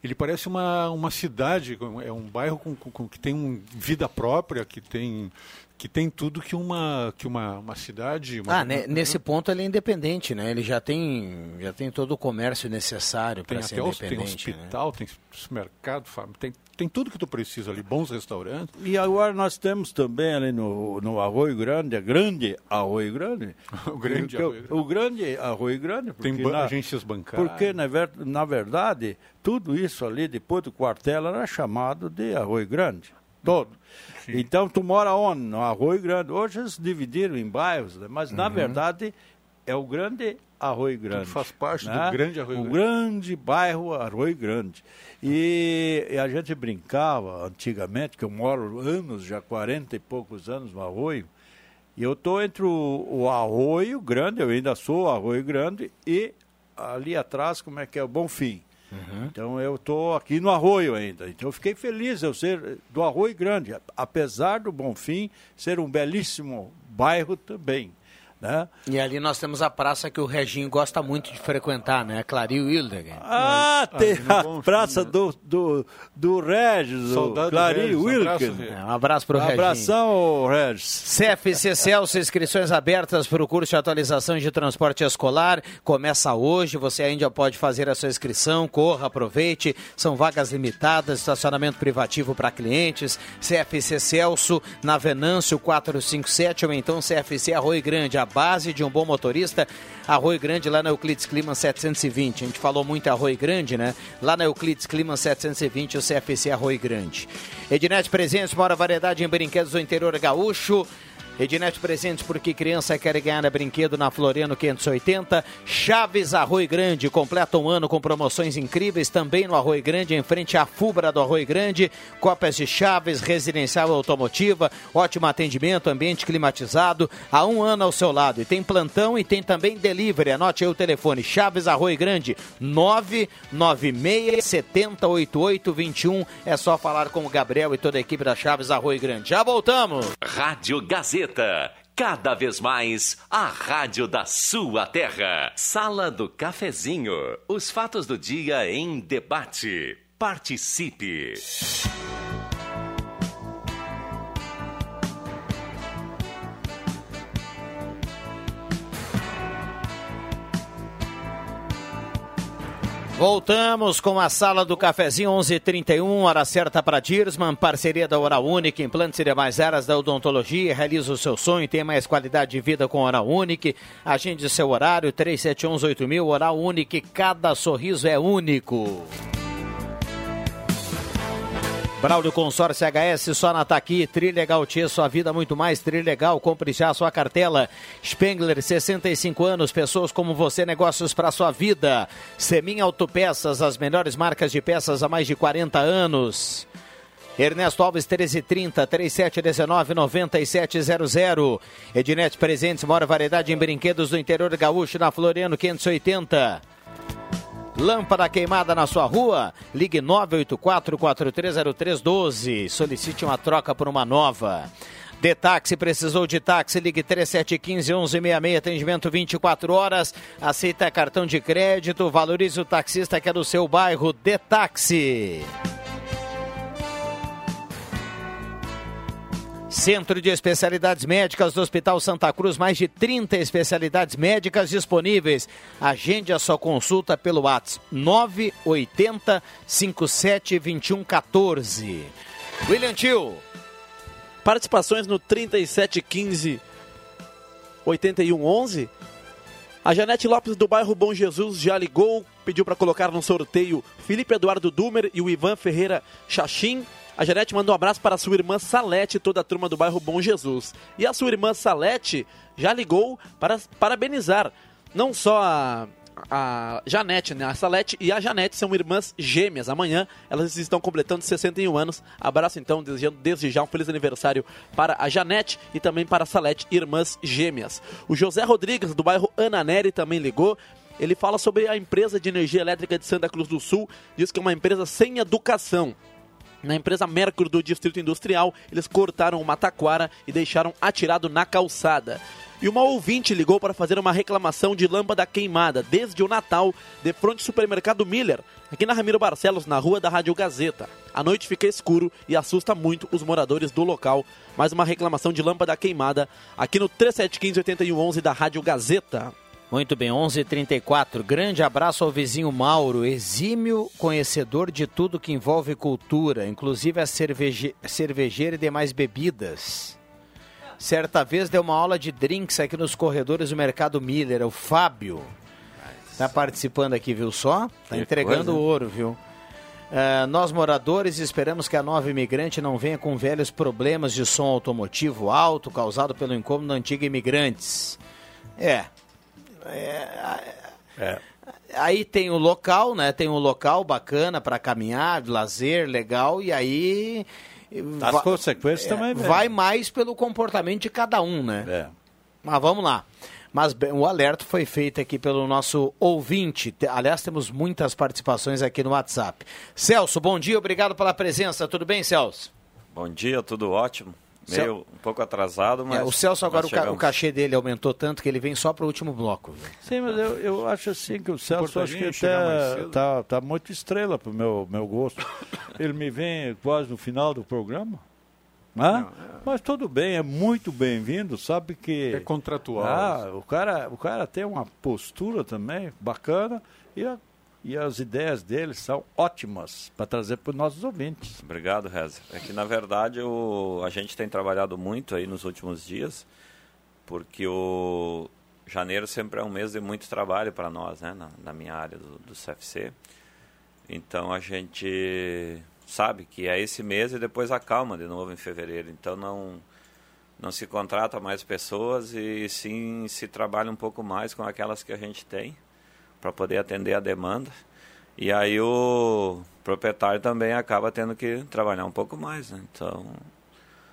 Ele parece uma, uma cidade, é um bairro com, com- que tem um vida própria, que tem, que tem tudo que uma, que uma, uma cidade. Uma, Ah, né, nesse ponto ele é independente, né? Ele já tem, já tem todo o comércio necessário tem para ser até os, tem independente. né? hospital, tem supermercado, fábrica, tem, tem tudo que tu precisa ali, bons restaurantes. E agora nós temos também ali no, no Arroio Grande, a grande Arroio Grande. O grande Arroio Grande. O grande Arroio Grande. Tem na- agências bancárias. Porque, na, na verdade, tudo isso ali, depois do quartel, era chamado de Arroio Grande. Todo. Então, tu mora onde? No Arroio Grande. Hoje eles dividiram em bairros, né? mas, na verdade, é o grande Arroio Grande. Uhum. faz parte do né? grande Arroio O Grande. grande bairro Arroio Grande. E, e a gente brincava antigamente, que eu moro anos, já 40 e poucos anos no Arroio, e eu estou entre o, o Arroio Grande, eu ainda sou o Arroio Grande, e ali atrás, como é que é? O Bonfim. Então eu estou aqui no Arroio ainda. Então eu fiquei feliz eu ser do Arroio Grande, apesar do Bonfim ser um belíssimo bairro também. Né? E ali nós temos a praça que o Reginho gosta muito de frequentar, né? Clario Wildegan. Ah, tem no a praça né? do, do, do Regis, o Saudade do Clarinho Regis, Wilken. abraço, Regis. É, um abraço pro Reginho. Abração, Regis. CFC Celso, inscrições abertas para o curso de atualização de transporte escolar. Começa hoje, você ainda pode fazer a sua inscrição. Corra, aproveite. São vagas limitadas, estacionamento privativo para clientes. CFC Celso, na Venâncio 457 ou então CFC Arroio Grande, a base de um bom motorista. Arroio Grande, lá na Euclides Clima 720. A gente falou muito Arroio Grande, né? Lá na Euclides Clima 720, o CFC Arroio Grande. Ednet Presentes, maior variedade em brinquedos do interior gaúcho. Ednet Presentes, porque criança quer ganhar brinquedo na Floriano 580. Chaves Arroio Grande, completa um ano com promoções incríveis também no Arroio Grande, em frente à Fubra do Arroio Grande. Cópias de Chaves, residencial automotiva, ótimo atendimento, ambiente climatizado, há um ano ao seu lado. E tem plantão e tem também delivery. Anote aí o telefone, Chaves Arroio Grande, 996 708821. É só falar com o Gabriel e toda a equipe da Chaves Arroio Grande. Já voltamos! Rádio Gazeta. Cada vez mais a rádio da sua terra. Sala do Cafezinho. Os fatos do dia em debate. Participe. Voltamos com a sala do cafezinho 11:31 hora certa para Dirsman, parceria da Oral Unique, implantes e demais áreas da odontologia. Realiza o seu sonho, tem mais qualidade de vida com Oral Unique. Agende seu horário 37118000 Oral Unique, cada sorriso é único. Braulio Consórcio HS, só na Taqui, Trilegal Tia, sua vida muito mais, Trilegal, compre já sua cartela. Spengler, 65 anos, pessoas como você, negócios para sua vida. Semin Autopeças, as melhores marcas de peças há mais de 40 anos. Ernesto Alves 1330 3719 9700. Ednet Presentes, maior variedade em brinquedos do interior gaúcho na Floriano 580. Lâmpada queimada na sua rua? Ligue 984-430312. Solicite uma troca por uma nova. De táxi, precisou de táxi, ligue 3715-1166, atendimento 24 horas, aceita cartão de crédito, valorize o taxista que é do seu bairro, De táxi. Centro de Especialidades Médicas do Hospital Santa Cruz, mais de 30 especialidades médicas disponíveis. Agende a sua consulta pelo WhatsApp 980 57 21 14. William Tio. Participações no 3715 8111. A Janete Lopes do bairro Bom Jesus já ligou, pediu para colocar no sorteio Felipe Eduardo Dumer e o Ivan Ferreira Chachim. A Janete mandou um abraço para sua irmã Salete e toda a turma do bairro Bom Jesus. E a sua irmã Salete já ligou para parabenizar não só a, a Janete, né? A Salete e a Janete são irmãs gêmeas. Amanhã elas estão completando 61 anos. Abraço então, desejando desde já um feliz aniversário para a Janete e também para a Salete, irmãs gêmeas. O José Rodrigues, do bairro Ana Neri, também ligou. Ele fala sobre a empresa de energia elétrica de Santa Cruz do Sul. Diz que é uma empresa sem educação. Na empresa Mercury do Distrito Industrial, eles cortaram uma taquara e deixaram atirado na calçada. E uma ouvinte ligou para fazer uma reclamação de lâmpada queimada desde o Natal, de frente ao supermercado Miller, aqui na Ramiro Barcelos, na rua da Rádio Gazeta. A noite fica escuro e assusta muito os moradores do local. Mais uma reclamação de lâmpada queimada aqui no 3715-8111 da Rádio Gazeta. Muito bem, 11:34. Grande abraço ao vizinho Mauro, exímio conhecedor de tudo que envolve cultura, inclusive a cerveje... cervejeira e demais bebidas. Certa vez deu uma aula de drinks aqui nos corredores do Mercado Miller, o Fábio. Tá participando aqui, viu só? Tá Que entregando coisa, ouro, viu? Ah, nós moradores esperamos que a nova imigrante não venha com velhos problemas de som automotivo alto causado pelo incômodo da antiga imigrantes. É, Aí tem o local, né? Tem um local bacana para caminhar, de lazer, legal, e aí. As va- consequências é, também vêm. Vai mais pelo comportamento de cada um, né? É. Mas vamos lá. Mas bem, o alerta foi feito aqui pelo nosso ouvinte. Te- Aliás, temos muitas participações aqui no WhatsApp. Celso, bom dia, obrigado pela presença. Tudo bem, Celso? Bom dia, tudo ótimo. Meio um pouco atrasado, mas. É, o Celso agora, o, ca- o cachê dele aumentou tanto que ele vem só para o último bloco. viu? Sim, mas eu, eu acho assim que o Celso acho que até tá, tá muito estrela pro meu, meu gosto. Ele me vem quase no final do programa. Hã? Mas tudo bem, é muito bem-vindo, sabe que. É contratual. Ah, o cara, o cara tem uma postura também bacana e, a- e as ideias dele são ótimas para trazer para os nossos ouvintes. Obrigado, Reza. É que, na verdade, o... a gente tem trabalhado muito aí nos últimos dias, porque o janeiro sempre é um mês de muito trabalho para nós, né, na, na minha área do, do CFC. Então, a gente sabe que é esse mês e depois acalma de novo em fevereiro. Então, não, não se contrata mais pessoas e sim se trabalha um pouco mais com aquelas que a gente tem para poder atender a demanda. E aí o proprietário também acaba tendo que trabalhar um pouco mais, né? Então,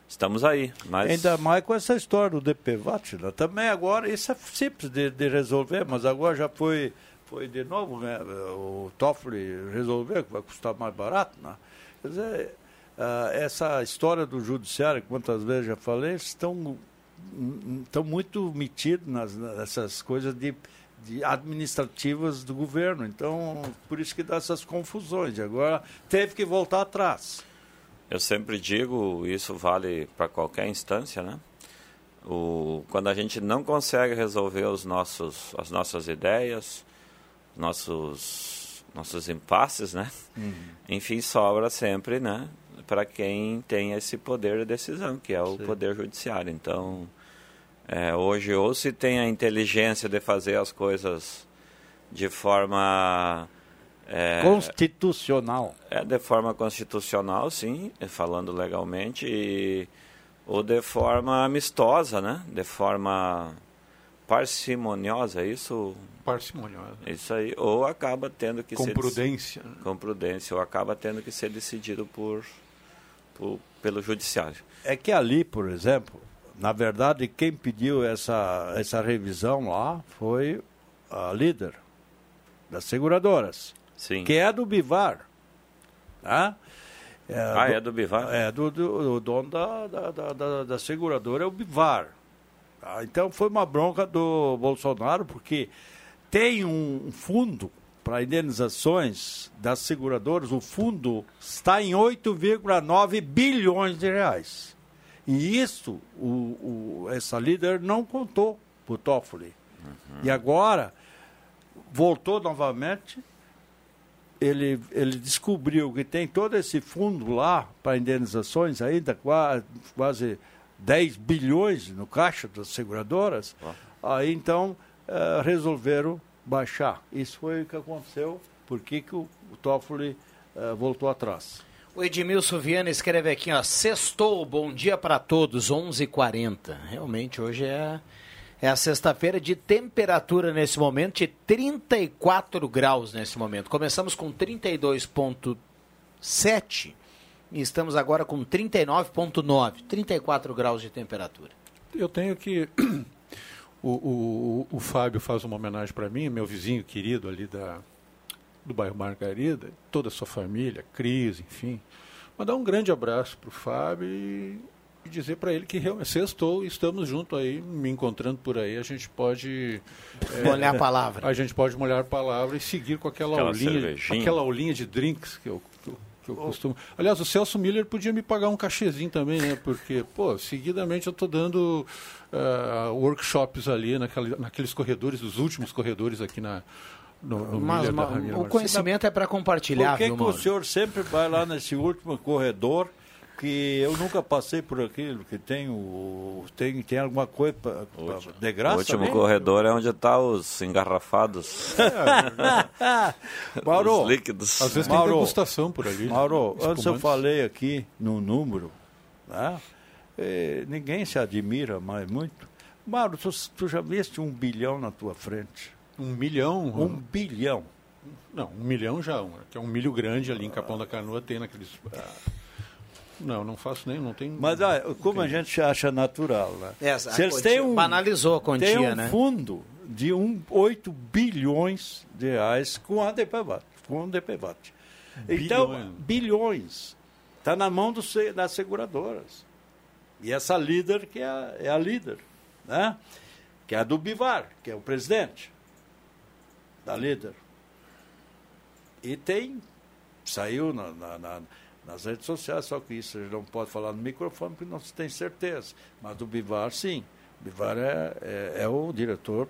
estamos aí. Mas Ainda mais com essa história do DPVAT, né? também agora, isso é simples de, de resolver, mas agora já foi, foi de novo né? o Toffoli resolver, que vai custar mais barato. Né? Quer dizer, ah, essa história do judiciário, quantas vezes já falei, estão, estão muito metidos nessas coisas de, de administrativas do governo. Então, por isso que dá essas confusões. Agora teve que voltar atrás. eu sempre digo, isso vale para qualquer instância, né? O, quando a gente não consegue resolver os nossos, as nossas ideias, nossos, nossos impasses, né? Enfim, sobra sempre, né? Para quem tem esse poder de decisão, que é o poder judiciário. Então, é, hoje, ou se tem a inteligência de fazer as coisas de forma É, Constitucional. É de forma constitucional, sim, falando legalmente, e, ou de forma amistosa, né? De forma parcimoniosa, é isso? Parcimoniosa. Isso aí, ou acaba tendo que Com ser... prudência. Com prudência, ou acaba tendo que ser decidido por, por pelo judiciário. É que ali, por exemplo, na verdade, quem pediu essa, essa revisão lá foi a líder das seguradoras. Sim. Que é do Bivar. Tá? É, ah, do, é do Bivar? É, do, do, do dono da, da, da, da, seguradora é o Bivar. Tá? Então foi uma bronca do Bolsonaro, porque tem um fundo para indenizações das seguradoras, o fundo está em 8,9 bilhões de reais. E isso o, o, essa líder não contou para o Toffoli. Uhum. E agora voltou novamente. Ele, ele descobriu que tem todo esse fundo lá para indenizações, ainda quase, quase 10 bilhões no caixa das seguradoras. Aí então uh, resolveram baixar. Isso foi o que aconteceu, por que o, o Toffoli uh, voltou atrás. O Edmilson Viana escreve aqui, ó, sextou, bom dia para todos, 11:40. h 40 Realmente, hoje é, é a sexta-feira de temperatura nesse momento de 34 graus nesse momento. Começamos com 32,7 e estamos agora com 39,9, 34 graus de temperatura. Eu tenho que... O, o, o Fábio faz uma homenagem para mim, meu vizinho querido ali da, do bairro Margarida, toda a sua família, Cris, enfim. Mandar um grande abraço para o Fábio e, e dizer para ele que realmente sextou e estamos juntos aí, me encontrando por aí, a gente pode... molhar a palavra. A gente pode molhar a palavra e seguir com aquela, aquela aulinha, aquela aulinha de drinks que eu, que eu, que eu costumo... Aliás, o Celso Miller podia me pagar um cachezinho também, né? Porque, pô, seguidamente eu estou dando uh, workshops ali naquela, naqueles corredores, os últimos corredores aqui na no, no mas, mas o conhecimento é para compartilhar. Por que, que o senhor sempre vai lá nesse último corredor que eu nunca passei por aquilo, que tem, o, tem, tem alguma coisa pra, pra, de graça? O último mesmo? corredor é onde está os engarrafados. É. Mauro, os líquidos. Às vezes Mauro, tem degustação por ali. Mauro, antes eu falei aqui no número, né? E ninguém se admira mais muito. Mauro, tu, tu já viste um bilhão na tua frente? Um milhão? Um bilhão. Não, um milhão já, um, que é um milho grande ali em Capão da Canoa, tem naqueles... Não, não faço nem, não tem... Mas ah, como a gente acha natural, né? Essa, Se eles têm um, banalizou a quantia, tem um né? fundo de um, 8 bilhões de reais com a DPVAT. Com o DPVAT. Então, bilhões. Está na mão do, das seguradoras. E essa líder que é a, é a líder, né? que é a do Bivar, que é o presidente da líder. E tem, saiu na, na, na, nas redes sociais, só que isso a gente não pode falar no microfone porque não se tem certeza. Mas do Bivar, sim. O Bivar é, é, é o diretor,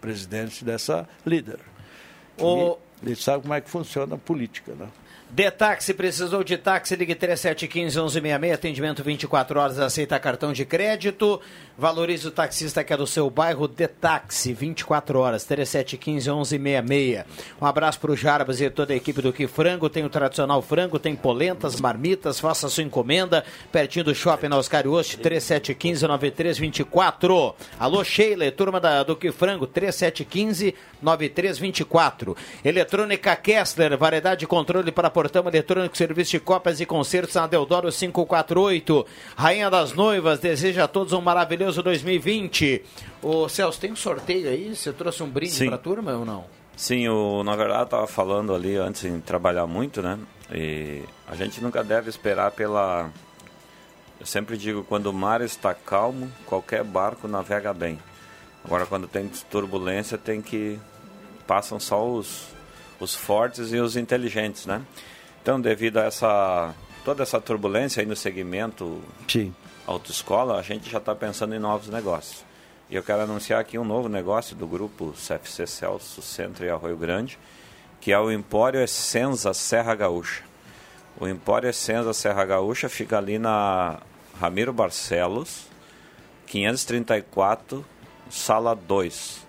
presidente dessa líder. O... Ele sabe como é que funciona a política, né? De táxi, precisou de táxi, ligue 3715-1166, atendimento 24 horas, aceita cartão de crédito. Valorize o taxista que é do seu bairro, De táxi, 24 horas, 3715-1166. Um abraço para o Jarbas e toda a equipe do Que Frango. Tem o tradicional frango, tem polentas, marmitas, faça sua encomenda, pertinho do shopping na Oscar Oste, 3715-9324. Alô, Sheila, turma da, do Que Frango, 3715-9324. Eletrônica Kessler, variedade de controle para portão eletrônico, serviço de cópias e concertos na Deodoro 548. Rainha das Noivas, deseja a todos um maravilhoso 2020. Ô Celso, tem um sorteio aí? Você trouxe um brinde para a turma ou não? Sim, o, na verdade eu estava falando ali antes em trabalhar muito, né? E a gente nunca deve esperar pela. Eu sempre digo, quando o mar está calmo, qualquer barco navega bem. Agora, quando tem turbulência, tem que. Passam só os, os fortes e os inteligentes, né? Então, devido a essa toda essa turbulência aí no segmento Sim. autoescola, a gente já está pensando em novos negócios. E eu quero anunciar aqui um novo negócio do grupo CFC Celso Centro e Arroio Grande, que é o Empório Essenza Serra Gaúcha. O Empório Essenza Serra Gaúcha fica ali na Ramiro Barcelos, 534, sala 2.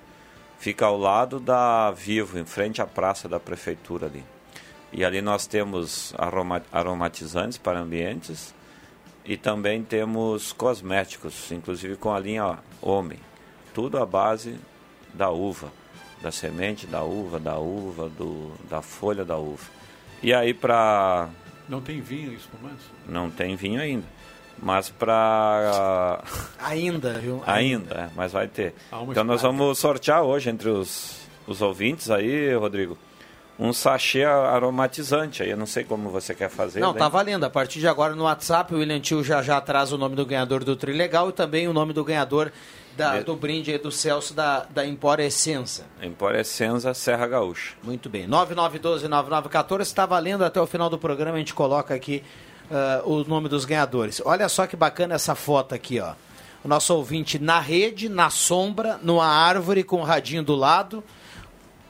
Fica ao lado da Vivo, em frente à praça da prefeitura ali. E ali nós temos aroma, aromatizantes para ambientes e também temos cosméticos, inclusive com a linha Homem. Tudo à base da uva, da semente da uva, da uva, do, da folha da uva. E aí para... Não tem vinho espumante? Não tem vinho ainda. Mas para. Ainda, viu? Ainda, é, mas vai ter. Então nós vamos sortear hoje entre os, os ouvintes aí, Rodrigo, um sachê aromatizante. Aí eu não sei como você quer fazer. Não, bem. tá valendo. A partir de agora no WhatsApp, o William Tio já já traz o nome do ganhador do Trilegal e também o nome do ganhador da, do brinde aí do Celso da, da Empora Essenza. Empora Essenza, Serra Gaúcha. Muito bem. 9912-9914 está valendo até o final do programa. A gente coloca aqui uh, o nome dos ganhadores. Olha só que bacana essa foto aqui, ó. O nosso ouvinte na rede, na sombra, numa árvore com o radinho do lado,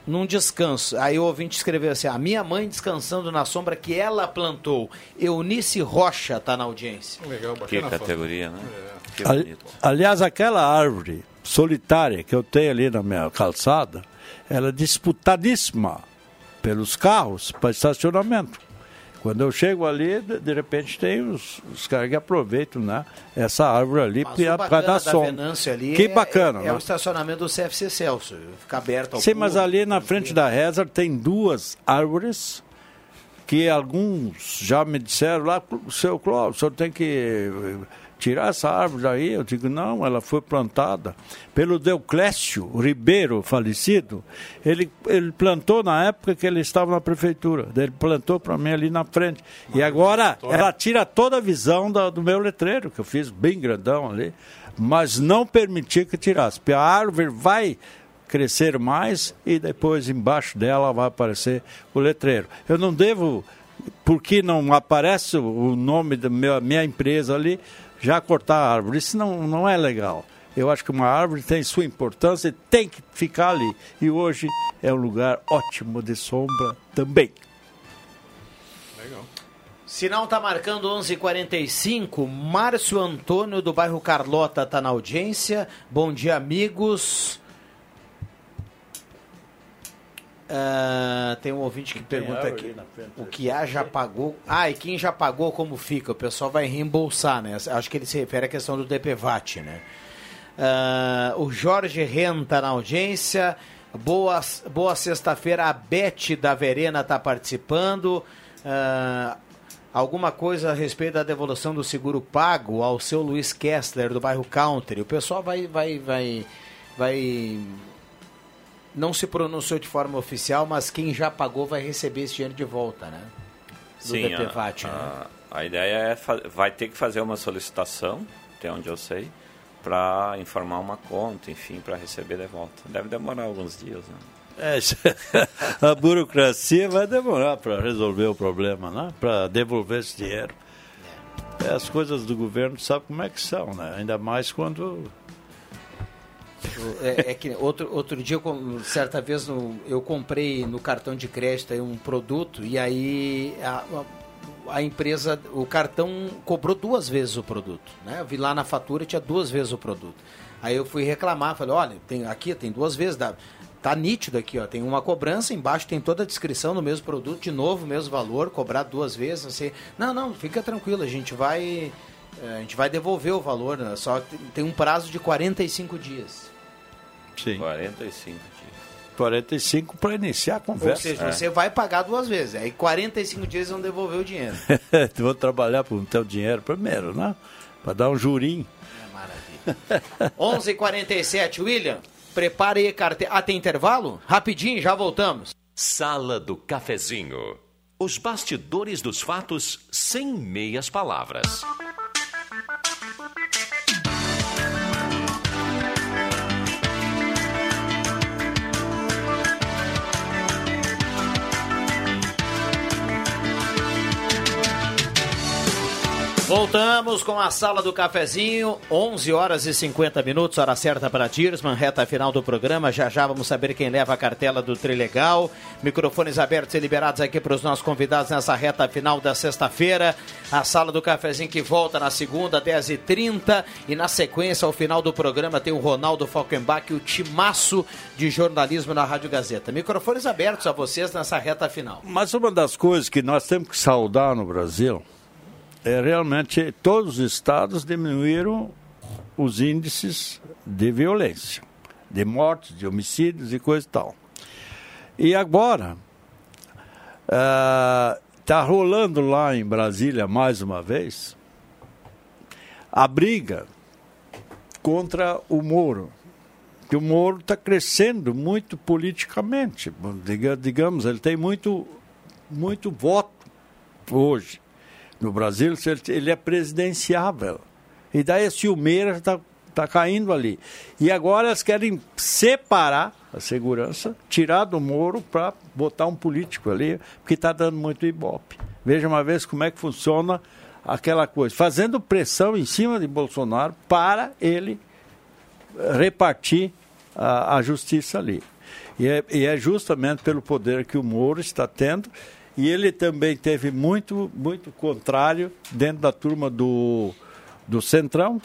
num descanso. Aí o ouvinte escreveu assim: a minha mãe descansando na sombra que ela plantou. Eunice Rocha está na audiência. Legal, Que categoria, né? É. Que Ali- aliás, aquela árvore solitária que eu tenho ali na minha calçada, ela é disputadíssima pelos carros para estacionamento. Quando eu chego ali, de, de repente tem os, os caras que aproveitam né, essa árvore ali Mas por o por bacana causa da da sombra. Venâncio ali Que é- bacana, É, né? o estacionamento do CFC Celso. Fica aberto ao Sim, mas público. ali na frente da Reza tem duas árvores que alguns já me disseram lá, seu Cláudio, o senhor tem que tirar essa árvore daí. Eu digo, não, ela foi plantada pelo Deuclésio Ribeiro, falecido. Ele, ele plantou na época que ele estava na prefeitura. Ele plantou para mim ali na frente. E agora ela tira toda a visão da- do meu letreiro, que eu fiz bem grandão ali, mas não permiti que tirasse. Porque a árvore vai crescer mais e depois embaixo dela vai aparecer o letreiro. Eu não devo, porque não aparece o nome da minha, minha empresa ali, já cortar a árvore. Isso não, não é legal. Eu acho que uma árvore tem sua importância e tem que ficar ali. E hoje é um lugar ótimo de sombra também. Sinal tá marcando 11:45. Márcio Antônio do bairro Carlota tá na audiência. Bom dia, amigos. Ah, tem um ouvinte que pergunta árvore aqui o que há já pagou. Ah, e quem já pagou como fica? O pessoal vai reembolsar, né? Acho que ele se refere à questão do DPVAT, né? Ah, o Jorge Ren tá na audiência. Boa, boa sexta-feira. A Beth da Verena tá participando. Ah, alguma coisa a respeito da devolução do seguro pago ao seu Luiz Kessler do bairro Country. O pessoal vai, vai, vai, vai. Não se pronunciou de forma oficial, mas quem já pagou vai receber esse dinheiro de volta, né? Do Sim, a, DPVAT, né? a, a ideia é vai ter que fazer uma solicitação, até onde eu sei, para informar uma conta, enfim, para receber de volta. Deve demorar alguns dias, né? É, a burocracia vai demorar para resolver o problema, né? Para devolver esse dinheiro. É, as coisas do governo sabe como é que são, né? Ainda mais quando É, é que outro, outro dia, certa vez, eu comprei no cartão de crédito um produto e aí a, a- empresa, o cartão cobrou duas vezes o produto. Né? Eu vi lá na fatura tinha duas vezes o produto. Aí eu fui reclamar, falei, olha, tem, aqui tem duas vezes, dá, tá nítido aqui, ó, tem uma cobrança, embaixo tem toda a descrição do mesmo produto, de novo, mesmo valor, cobrado duas vezes. Assim, não, não, fica tranquilo, a gente vai... eh, A gente vai devolver o valor, né? só tem um prazo de 45 dias. Sim. 45 dias. 45 para iniciar a Ou conversa. seja, você vai pagar duas vezes. Aí 45 dias vão devolver o dinheiro. Vou trabalhar para ter o dinheiro primeiro, né? Para dar um jurinho. Maravilha. 11:47 William, prepare aí a carteira. Ah, tem intervalo? Rapidinho, já voltamos. Sala do Cafezinho. Os bastidores dos fatos sem meias palavras. Voltamos com a sala do cafezinho, 11 horas e 50 minutos, hora certa para Tirsman, reta final do programa. Já já vamos saber quem leva a cartela do Trilegal. Microfones abertos e liberados aqui para os nossos convidados nessa reta final da sexta-feira. A sala do cafezinho que volta na segunda, 10h30. E na sequência, ao final do programa, tem o Ronaldo Falkenbach, o timaço de jornalismo na Rádio Gazeta. Microfones abertos a vocês nessa reta final. Mas uma das coisas que nós temos que saudar no Brasil é realmente todos os estados diminuíram os índices de violência, de mortes, de homicídios e coisa e tal. E agora está rolando lá em Brasília mais uma vez a briga contra o Moro. Que o Moro está crescendo muito politicamente. Digamos, ele tem muito, muito voto hoje no Brasil, ele é presidenciável. E daí a Silmeira está tá caindo ali. E agora elas querem separar a segurança, tirar do Moro para botar um político ali, porque está dando muito ibope. Veja uma vez como é que funciona aquela coisa, fazendo pressão em cima de Bolsonaro para ele repartir a, a justiça ali. E é, e é justamente pelo poder que o Moro está tendo e ele também teve muito, muito contrário dentro da turma do, do Centrão,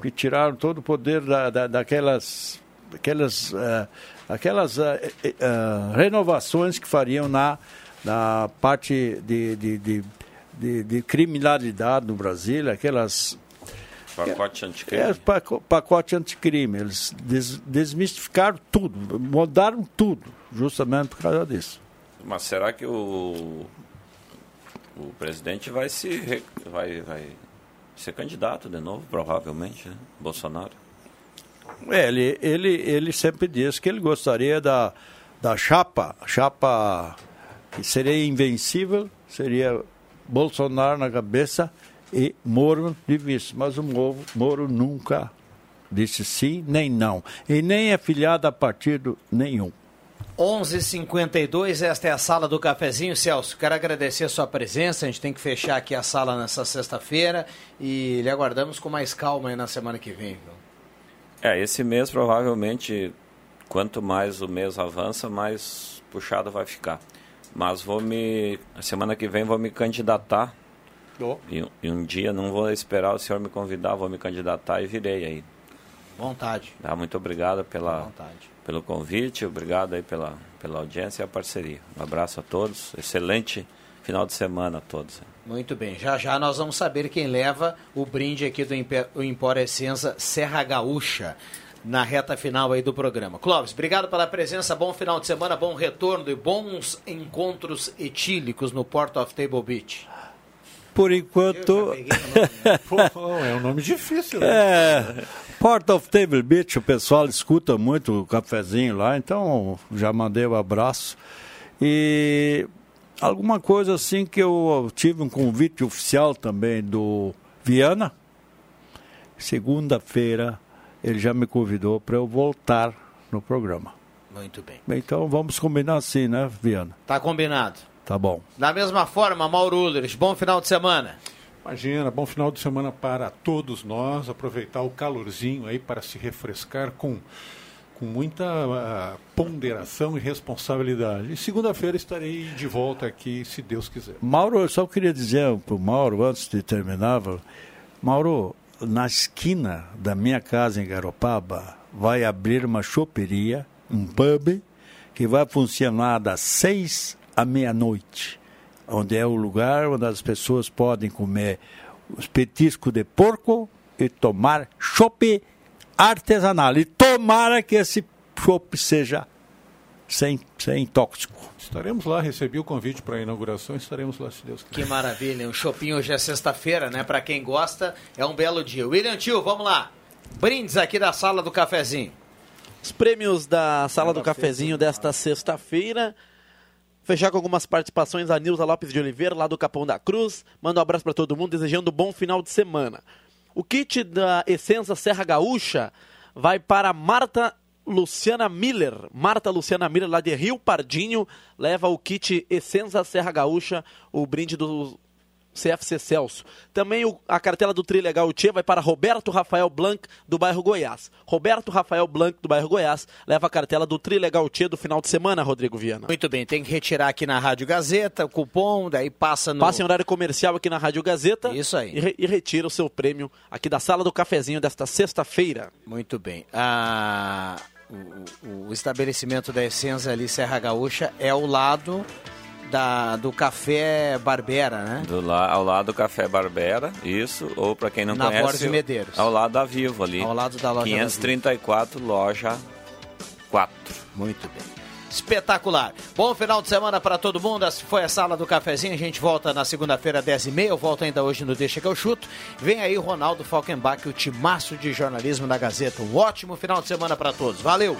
que tiraram todo o poder da, da, daquelas, daquelas, uh, aquelas uh, uh, renovações que fariam na, na parte de, de, de, de, de criminalidade no Brasil, aquelas Pacote anticrime. É, pacote anticrime. Eles des, desmistificaram tudo, mudaram tudo, justamente por causa disso. Mas será que o, o presidente vai se vai, vai ser candidato de novo, provavelmente, né? Bolsonaro? É, ele, ele, ele sempre diz que ele gostaria da, da chapa, chapa que seria invencível, seria Bolsonaro na cabeça e Moro de vice. Mas o Moro, Moro nunca disse sim nem não. E nem é filiado a partido nenhum. 11:52 esta é a sala do cafezinho, Celso. Quero agradecer a sua presença. A gente tem que fechar aqui a sala nessa sexta-feira e lhe aguardamos com mais calma aí na semana que vem. Viu? É, esse mês provavelmente, quanto mais o mês avança, mais puxado vai ficar. Mas vou me, a semana que vem vou me candidatar. Oh. E, e, um dia não vou esperar o senhor me convidar, vou me candidatar e virei aí. Vontade. Tá, muito obrigado pela Vontade pelo convite, obrigado aí pela, pela audiência e a parceria. Um abraço a todos, excelente final de semana a todos. Muito bem, já já nós vamos saber quem leva o brinde aqui do Empório Essenza Serra Gaúcha na reta final aí do programa. Clóvis, obrigado pela presença, bom final de semana, bom retorno e bons encontros etílicos no Port of Table Beach. Por enquanto. Pô, é um nome difícil, né? É. Port of Table Beach, o pessoal escuta muito o cafezinho lá, então já mandei o um abraço. E alguma coisa assim que eu tive um convite oficial também do Viana. Segunda-feira ele já me convidou para eu voltar no programa. Muito bem. Então vamos combinar assim, né, Viana? Tá combinado. Tá bom. Da mesma forma, Mauro Ulrich, bom final de semana. Imagina, bom final de semana para todos nós. Aproveitar o calorzinho aí para se refrescar com, com muita uh, ponderação e responsabilidade. E segunda-feira estarei de volta aqui, se Deus quiser. Mauro, eu só queria dizer para o Mauro, antes de terminar, Mauro, na esquina da minha casa em Garopaba, vai abrir uma choperia, um pub, que vai funcionar das seis à meia-noite onde é o lugar onde as pessoas podem comer os petiscos de porco e tomar chope artesanal. E tomara que esse chope seja sem, sem tóxico. Estaremos lá, recebi o convite para a inauguração, estaremos lá se Deus quiser. Que maravilha, um chopinho hoje é sexta-feira, né? Para quem gosta, é um belo dia. William Tio, vamos lá. Brindes aqui da sala do cafezinho. Os prêmios da sala do cafezinho desta sexta-feira. Fechar com algumas participações a Nilza Lopes de Oliveira, lá do Capão da Cruz. Manda um abraço para todo mundo, desejando um bom final de semana. O kit da Essência Serra Gaúcha vai para Marta Luciana Miller. Marta Luciana Miller, lá de Rio Pardinho, leva o kit Essência Serra Gaúcha, o brinde do CFC Celso. Também o, a cartela do Trilegal Tchê vai para Roberto Rafael Blanc, do bairro Goiás. Roberto Rafael Blanc, do bairro Goiás, leva a cartela do Trilegal Tchê do final de semana, Rodrigo Viana. Muito bem, tem que retirar aqui na Rádio Gazeta o cupom, daí passa no. Passa em horário comercial aqui na Rádio Gazeta. Isso aí. E, re, e retira o seu prêmio aqui da sala do cafezinho desta sexta-feira. Muito bem. Ah, o, o, estabelecimento da Essenza ali, Serra Gaúcha, é ao lado da, do Café Barbera, né? Do la, ao lado do Café Barbera, isso. Ou para quem não Na conhece, Borges Medeiros. ao lado da Vivo ali. Ao lado da loja 534, loja 4. Muito bem. Espetacular. Bom final de semana para todo mundo. Essa foi a sala do cafezinho. A gente volta na segunda-feira, 10h30. Eu volto ainda hoje no Deixa que eu chuto. Vem aí o Ronaldo Falkenbach, o timaço de jornalismo da Gazeta. Um ótimo final de semana para todos. Valeu!